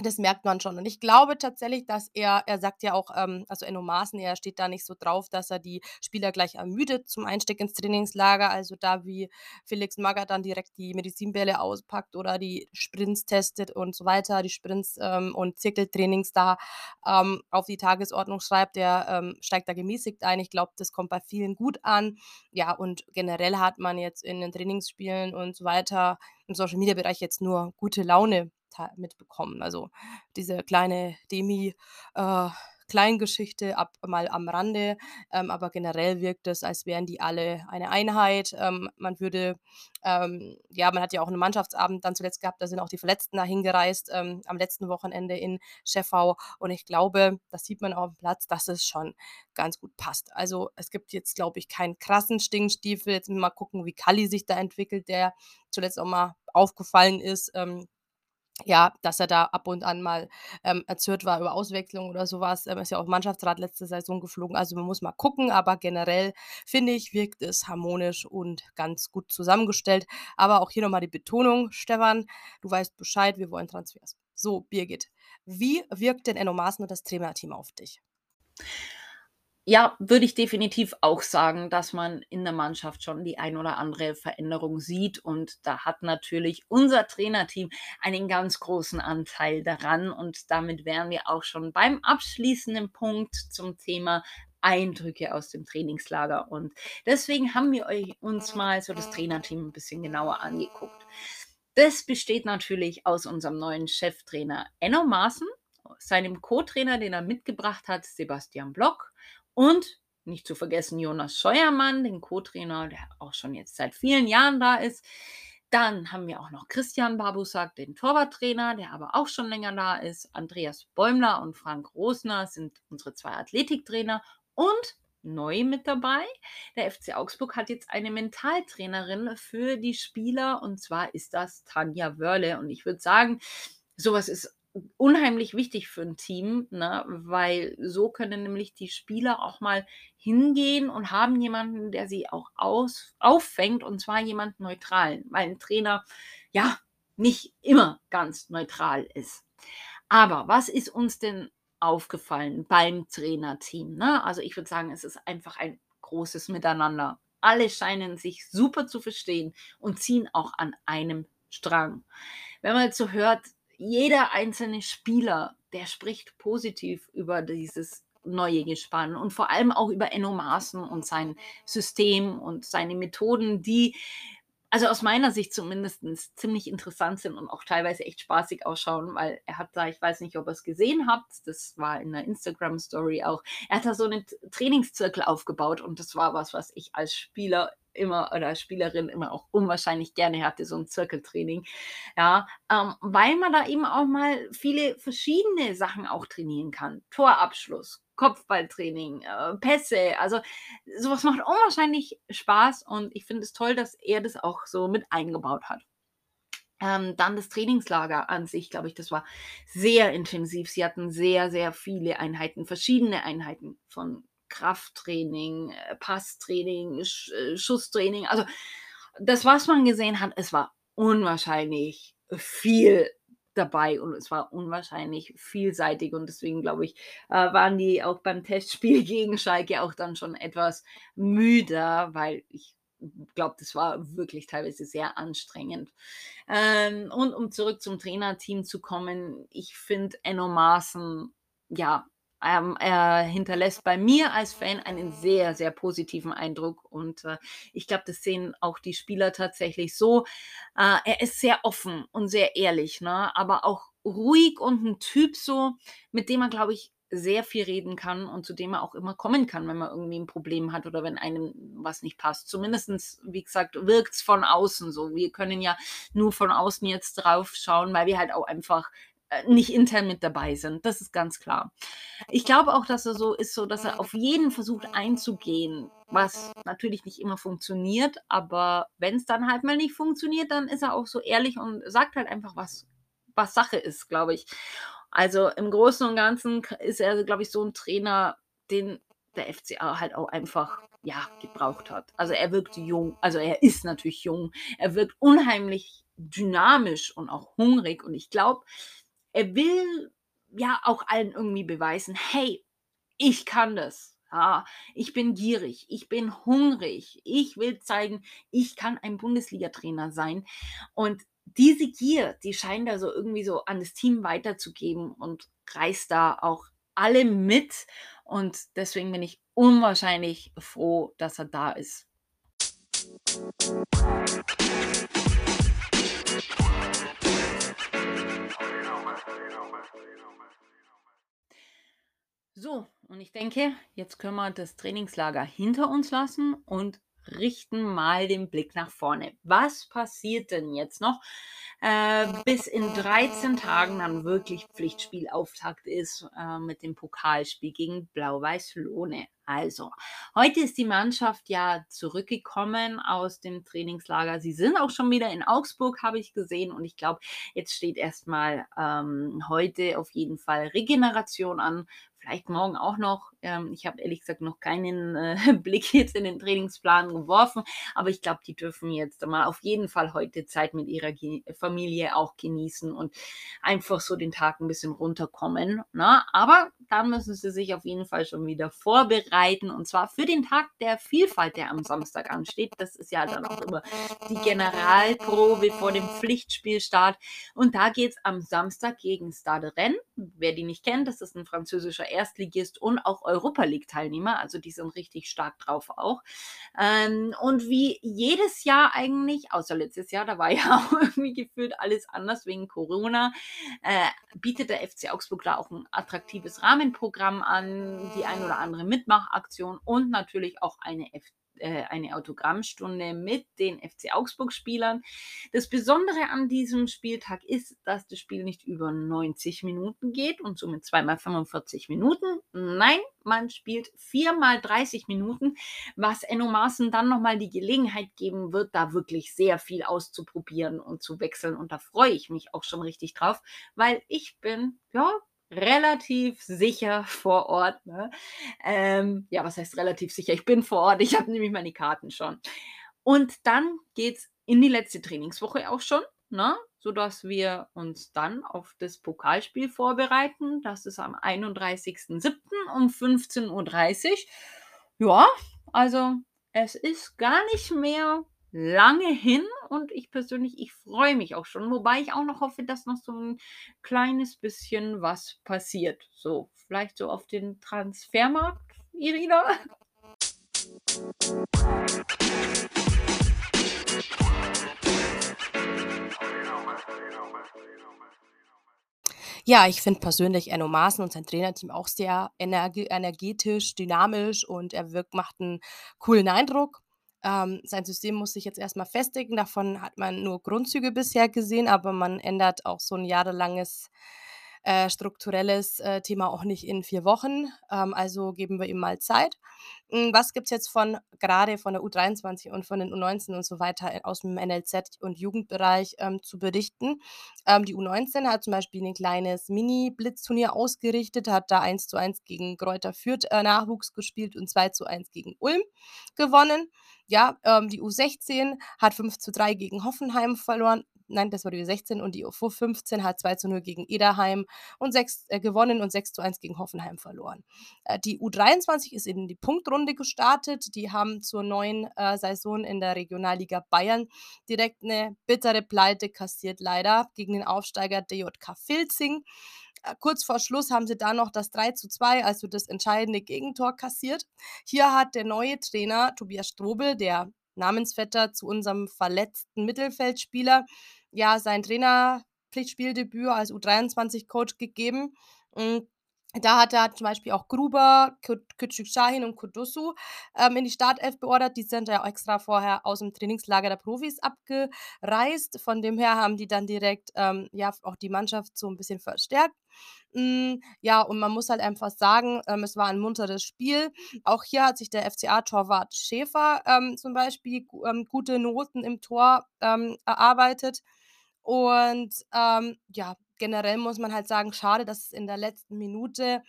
das merkt man schon. Und ich glaube tatsächlich, dass er, er sagt ja auch, ähm, also Enno Maaßen, er steht da nicht so drauf, dass er die Spieler gleich ermüdet zum Einstieg ins Trainingslager. Also da wie Felix Magath dann direkt die Medizinbälle auspackt oder die Sprints testet und so weiter, die Sprints ähm, und Zirkeltrainings da ähm, auf die Tagesordnung schreibt, der ähm, steigt da gemäßigt ein. Ich glaube, das kommt bei vielen gut an. Ja, und generell hat man jetzt in den Trainingsspielen und so weiter im Social Media Bereich jetzt nur gute Laune mitbekommen. Also diese kleine Demi, äh, Kleingeschichte ab mal am Rande, ähm, aber generell wirkt es, als wären die alle eine Einheit. Ähm, man würde, ähm, ja, man hat ja auch einen Mannschaftsabend dann zuletzt gehabt, da sind auch die Verletzten dahin gereist ähm, am letzten Wochenende in Scheffau und ich glaube, das sieht man auf dem Platz, dass es schon ganz gut passt. Also es gibt jetzt, glaube ich, keinen krassen Stinkstiefel. Jetzt mal gucken, wie Kalli sich da entwickelt, der zuletzt auch mal aufgefallen ist. Ähm, ja, dass er da ab und an mal ähm, erzürnt war über Auswechslung oder sowas. Er ist ja auch Mannschaftsrat letzte Saison geflogen. Also man muss mal gucken, aber generell finde ich, wirkt es harmonisch und ganz gut zusammengestellt. Aber auch hier nochmal die Betonung, Stefan, du weißt Bescheid, wir wollen Transfers. So, Birgit, wie wirkt denn Enno Maaßen und das Trainerteam auf dich? Ja, würde ich definitiv auch sagen, dass man in der Mannschaft schon die ein oder andere Veränderung sieht. Und da hat natürlich unser Trainerteam einen ganz großen Anteil daran. Und damit wären wir auch schon beim abschließenden Punkt zum Thema Eindrücke aus dem Trainingslager. Und deswegen haben wir euch uns mal so das Trainerteam ein bisschen genauer angeguckt. Das besteht natürlich aus unserem neuen Cheftrainer Enno Maaßen, seinem Co-Trainer, den er mitgebracht hat, Sebastian Block und nicht zu vergessen Jonas Scheuermann, den Co-Trainer, der auch schon jetzt seit vielen Jahren da ist. Dann haben wir auch noch Christian Babusak, den Torwarttrainer, der aber auch schon länger da ist. Andreas Bäumler und Frank Rosner sind unsere zwei Athletiktrainer. Und neu mit dabei, der FC Augsburg hat jetzt eine Mentaltrainerin für die Spieler und zwar ist das Tanja Wörle. Und ich würde sagen, sowas ist unheimlich wichtig für ein Team, ne? weil so können nämlich die Spieler auch mal hingehen und haben jemanden, der sie auch aus, auffängt und zwar jemanden neutralen, weil ein Trainer ja nicht immer ganz neutral ist. Aber was ist uns denn aufgefallen beim Trainerteam? Ne? Also ich würde sagen, es ist einfach ein großes Miteinander. Alle scheinen sich super zu verstehen und ziehen auch an einem Strang. Wenn man jetzt so hört, jeder einzelne Spieler, der spricht positiv über dieses neue Gespann und vor allem auch über Enno Maaßen und sein System und seine Methoden, die also aus meiner Sicht zumindest ziemlich interessant sind und auch teilweise echt spaßig ausschauen, weil er hat da, ich weiß nicht, ob ihr es gesehen habt, das war in der Instagram-Story auch, er hat da so einen Trainingszirkel aufgebaut und das war was, was ich als Spieler immer oder Spielerin immer auch unwahrscheinlich gerne hatte, so ein Zirkeltraining. Ja, ähm, weil man da eben auch mal viele verschiedene Sachen auch trainieren kann. Torabschluss, Kopfballtraining, äh, Pässe, also sowas macht unwahrscheinlich Spaß und ich finde es toll, dass er das auch so mit eingebaut hat. Ähm, dann das Trainingslager an sich, glaube ich, das war sehr intensiv. Sie hatten sehr, sehr viele Einheiten, verschiedene Einheiten von Krafttraining, äh, Passtraining, Sch äh, Schusstraining. Also das, was man gesehen hat, es war unwahrscheinlich viel dabei und es war unwahrscheinlich vielseitig und deswegen glaube ich, äh, waren die auch beim Testspiel gegen Schalke auch dann schon etwas müder, weil ich glaube, das war wirklich teilweise sehr anstrengend. Ähm, und um zurück zum Trainerteam zu kommen, ich finde Enno Maaßen, ja, ähm, er hinterlässt bei mir als Fan einen sehr, sehr positiven Eindruck und äh, ich glaube, das sehen auch die Spieler tatsächlich so. Äh, er ist sehr offen und sehr ehrlich, ne? aber auch ruhig und ein Typ so, mit dem man, glaube ich, sehr viel reden kann und zu dem man auch immer kommen kann, wenn man irgendwie ein Problem hat oder wenn einem was nicht passt. Zumindest, wie gesagt, wirkt es von außen so. Wir können ja nur von außen jetzt drauf schauen, weil wir halt auch einfach nicht intern mit dabei sind. Das ist ganz klar. Ich glaube auch, dass er so ist, so dass er auf jeden versucht einzugehen, was natürlich nicht immer funktioniert, aber wenn es dann halt mal nicht funktioniert, dann ist er auch so ehrlich und sagt halt einfach, was, was Sache ist, glaube ich. Also im Großen und Ganzen ist er, glaube ich, so ein Trainer, den der FCA halt auch einfach ja gebraucht hat. Also er wirkt jung, also er ist natürlich jung, er wirkt unheimlich dynamisch und auch hungrig und ich glaube, er will ja auch allen irgendwie beweisen, hey, ich kann das. Ja, ich bin gierig, ich bin hungrig, ich will zeigen, ich kann ein Bundesliga-Trainer sein. Und diese Gier, die scheint er so irgendwie so an das Team weiterzugeben und reißt da auch alle mit. Und deswegen bin ich unwahrscheinlich froh, dass er da ist. So, und ich denke, jetzt können wir das Trainingslager hinter uns lassen und richten mal den Blick nach vorne. Was passiert denn jetzt noch, äh, bis in 13 Tagen dann wirklich Pflichtspielauftakt ist äh, mit dem Pokalspiel gegen Blau-Weiß Lohne? Also, heute ist die Mannschaft ja zurückgekommen aus dem Trainingslager. Sie sind auch schon wieder in Augsburg, habe ich gesehen. Und ich glaube, jetzt steht erstmal ähm, heute auf jeden Fall Regeneration an vielleicht morgen auch noch. Ähm, ich habe ehrlich gesagt noch keinen äh, Blick jetzt in den Trainingsplan geworfen, aber ich glaube, die dürfen jetzt mal auf jeden Fall heute Zeit mit ihrer Ge Familie auch genießen und einfach so den Tag ein bisschen runterkommen. Ne? Aber dann müssen sie sich auf jeden Fall schon wieder vorbereiten und zwar für den Tag der Vielfalt, der am Samstag ansteht. Das ist ja dann auch immer die Generalprobe vor dem Pflichtspielstart und da geht es am Samstag gegen Stade Rennes. Wer die nicht kennt, das ist ein französischer Erstligist und auch Europa League-Teilnehmer. Also die sind richtig stark drauf auch. Ähm, und wie jedes Jahr eigentlich, außer letztes Jahr, da war ja auch irgendwie gefühlt alles anders wegen Corona, äh, bietet der FC Augsburg da auch ein attraktives Rahmenprogramm an, die ein oder andere Mitmachaktion und natürlich auch eine F äh, eine Autogrammstunde mit den FC Augsburg-Spielern. Das Besondere an diesem Spieltag ist, dass das Spiel nicht über 90 Minuten geht und somit zweimal 45 Minuten. Nein, man spielt viermal 30 Minuten, was Enno Maaßen dann nochmal die Gelegenheit geben wird, da wirklich sehr viel auszuprobieren und zu wechseln. Und da freue ich mich auch schon richtig drauf, weil ich bin, ja, relativ sicher vor Ort. Ne? Ähm, ja, was heißt relativ sicher? Ich bin vor Ort, ich habe nämlich meine Karten schon. Und dann geht es in die letzte Trainingswoche auch schon, ne? sodass wir uns dann auf das Pokalspiel vorbereiten. Das ist am 31.07. um 15.30 Uhr. Ja, also es ist gar nicht mehr lange hin und ich persönlich, ich freue mich auch schon, wobei ich auch noch hoffe, dass noch so ein kleines bisschen was passiert. So, vielleicht so auf den Transfermarkt, Irina? Ja, ich finde persönlich Enno Maaßen und sein Trainerteam auch sehr energe energetisch, dynamisch und er wirkt macht einen coolen Eindruck. Ähm, sein System muss sich jetzt erstmal festigen. Davon hat man nur Grundzüge bisher gesehen, aber man ändert auch so ein jahrelanges, äh, strukturelles, äh, Thema auch nicht in 4 Wochen. Ähm, also geben wir ihm mal Zeit. Hm, was gibt's jetzt von gerade von der U23 und von den U19 und so weiter, äh, aus dem NLZ und Jugendbereich, ähm, zu berichten? Ähm, die U19 hat zum Beispiel ein kleines Mini-Blitzturnier ausgerichtet, hat da 1:1 gegen Greuther Fürth, äh, Nachwuchs gespielt und 2:1 gegen Ulm gewonnen. Ja, ähm, die U16 hat 5:3 gegen Hoffenheim verloren. Nein, das war die U16 und die U15 hat 2:0 gegen Ederheim und 6 äh, gewonnen und 6:1 gegen Hoffenheim verloren. Äh, die U23 ist in die Punktrunde gestartet. Die haben zur neuen, äh, Saison in der Regionalliga Bayern direkt eine bittere Pleite kassiert leider gegen den Aufsteiger DJK Vilzing. Äh, kurz vor Schluss haben sie dann noch das 3:2, also das entscheidende Gegentor kassiert. Hier hat der neue Trainer Tobias Strobel, der Namensvetter zu unserem verletzten Mittelfeldspieler, ja, sein Trainerpflichtspieldebüt als U23-Coach gegeben. Hm, da hat er zum Beispiel auch Gruber, Kü Küçük Şahin und Kudusu, ähm, in die Startelf beordert. Die sind ja extra vorher aus dem Trainingslager der Profis abgereist. Von dem her haben die dann direkt, ähm, ja, auch die Mannschaft so ein bisschen verstärkt. Hm, ja, und man muss halt einfach sagen, ähm, es war ein munteres Spiel. Auch hier hat sich der FCA-Torwart Schäfer, ähm, zum Beispiel ähm, gute Noten im Tor, ähm, erarbeitet. Und, ähm, ja, generell muss man halt sagen, schade, dass es in der letzten Minute,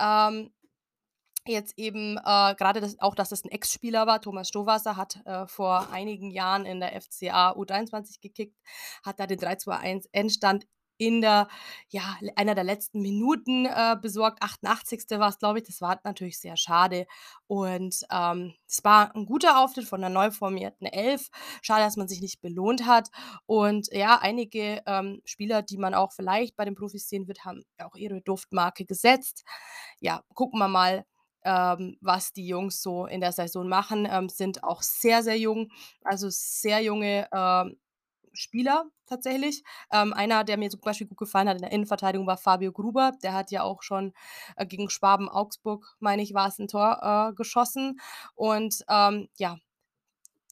ähm, jetzt eben, äh, grade das auch, dass es 'n Ex-Spieler war. Thomas Stowasser hat, äh, vor einigen Jahren in der FCA U23 gekickt, hat da den 3:1 Endstand in der ja, einer der letzten Minuten, äh, besorgt. 88. war's, glaube ich. Das war natürlich sehr schade. Und, ähm, es war 'n guter Auftritt von der neu formierten Elf. Schade, dass man sich nicht belohnt hat. Und ja, einige, ähm, Spieler, die man auch vielleicht bei den Profis sehen wird, haben auch ihre Duftmarke gesetzt. Ja, gucken wir mal, ähm, was die Jungs so in der Saison machen, ähm, sind auch sehr, sehr jung, also sehr junge, ähm, Spieler tatsächlich. Ähm, einer, der mir zum Beispiel gut gefallen hat in der Innenverteidigung, war Fabio Gruber. Der hat ja auch schon, äh, gegen Schwaben Augsburg, meine ich, war's 'n Tor, äh, geschossen. Und, ähm, ja,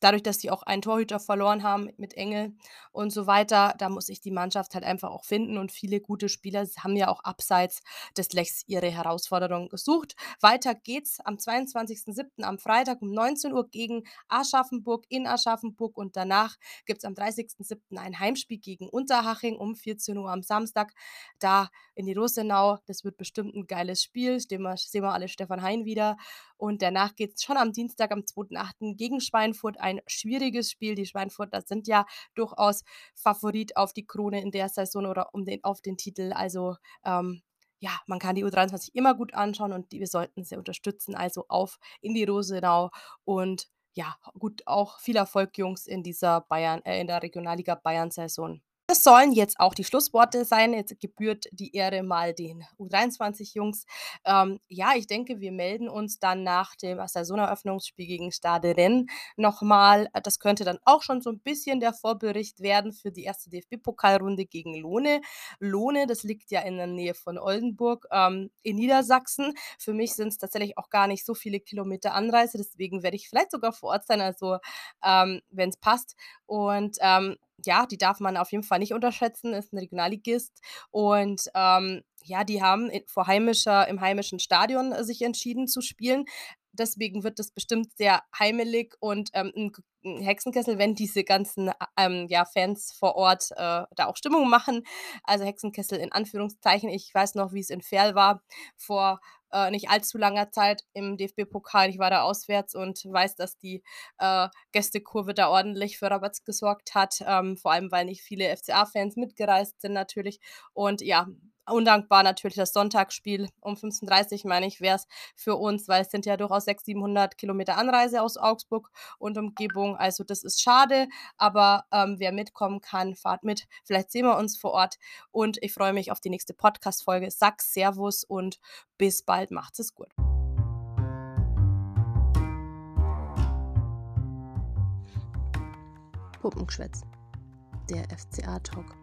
Dadurch, dass die auch einen Torhüter verloren haben mit Engel und so weiter, da muss sich die Mannschaft halt einfach auch finden und viele gute Spieler haben ja auch abseits des Lechs ihre Herausforderung gesucht. Weiter geht's am 22.07. am Freitag um 19:00 gegen Aschaffenburg in Aschaffenburg und danach gibt's am 30.07. ein Heimspiel gegen Unterhaching um 14:00 am Samstag da in die Rosenau. Das wird bestimmt 'n geiles Spiel, stehen wir sehen wir alle Stefan Hein wieder. Und danach geht's schon am Dienstag, am 2.8. gegen Schweinfurt, ein schwieriges Spiel. Die Schweinfurter sind ja durchaus Favorit auf die Krone in der Saison oder um den auf den Titel. Also, ähm, ja, man kann die U23 immer gut anschauen und die wir sollten sie unterstützen. Also auf in die Rosenau und ja, gut auch viel Erfolg, Jungs, in dieser Bayern äh, in der Regionalliga Bayern-Saison. Das sollen jetzt auch die Schlussworte sein. Jetzt gebührt die Ehre mal den U23-Jungs. Ähm, ja, ich denke, wir melden uns dann nach dem Saisoneröffnungsspiel gegen Stade Rennes nochmal. Das könnte dann auch schon so ein bisschen der Vorbericht werden für die erste DFB-Pokalrunde gegen Lohne. Lohne, das liegt ja in der Nähe von Oldenburg ähm, in Niedersachsen. Für mich sind es tatsächlich auch gar nicht so viele Kilometer Anreise, deswegen werde ich vielleicht sogar vor Ort sein, also ähm, wenn es passt. Und ähm, ja, die darf man auf jeden Fall nicht unterschätzen, ist ein Regionalligist und, ähm, ja, die haben vor heimischer im heimischen Stadion, äh, sich entschieden zu spielen. Deswegen wird das bestimmt sehr heimelig und, ähm, 'n g 'n Hexenkessel, wenn diese ganzen, a ähm, ja, Fans vor Ort, äh, da auch Stimmung machen. Also, Hexenkessel in Anführungszeichen. Ich weiß noch, wie es in Verl war vor, äh, nicht allzu langer Zeit im DFB-Pokal. Ich war da auswärts und weiß, dass die, äh, Gästekurve da ordentlich für Rabatz gesorgt hat, ähm, vor allem, weil nicht viele FCA-Fans mitgereist sind natürlich. Und ja, undankbar natürlich das Sonntagsspiel um 15:30 meine ich, wäre es für uns, weil es sind ja durchaus 600, 700 Kilometer Anreise aus Augsburg und Umgebung. Also, das ist schade, aber, ähm, wer mitkommen kann, fahrt mit. Vielleicht sehen wir uns vor Ort und ich freue mich auf die nächste Podcast-Folge. Sag servus und bis bald. Macht's es gut. Puppengeschwätz. Der FCA-Talk.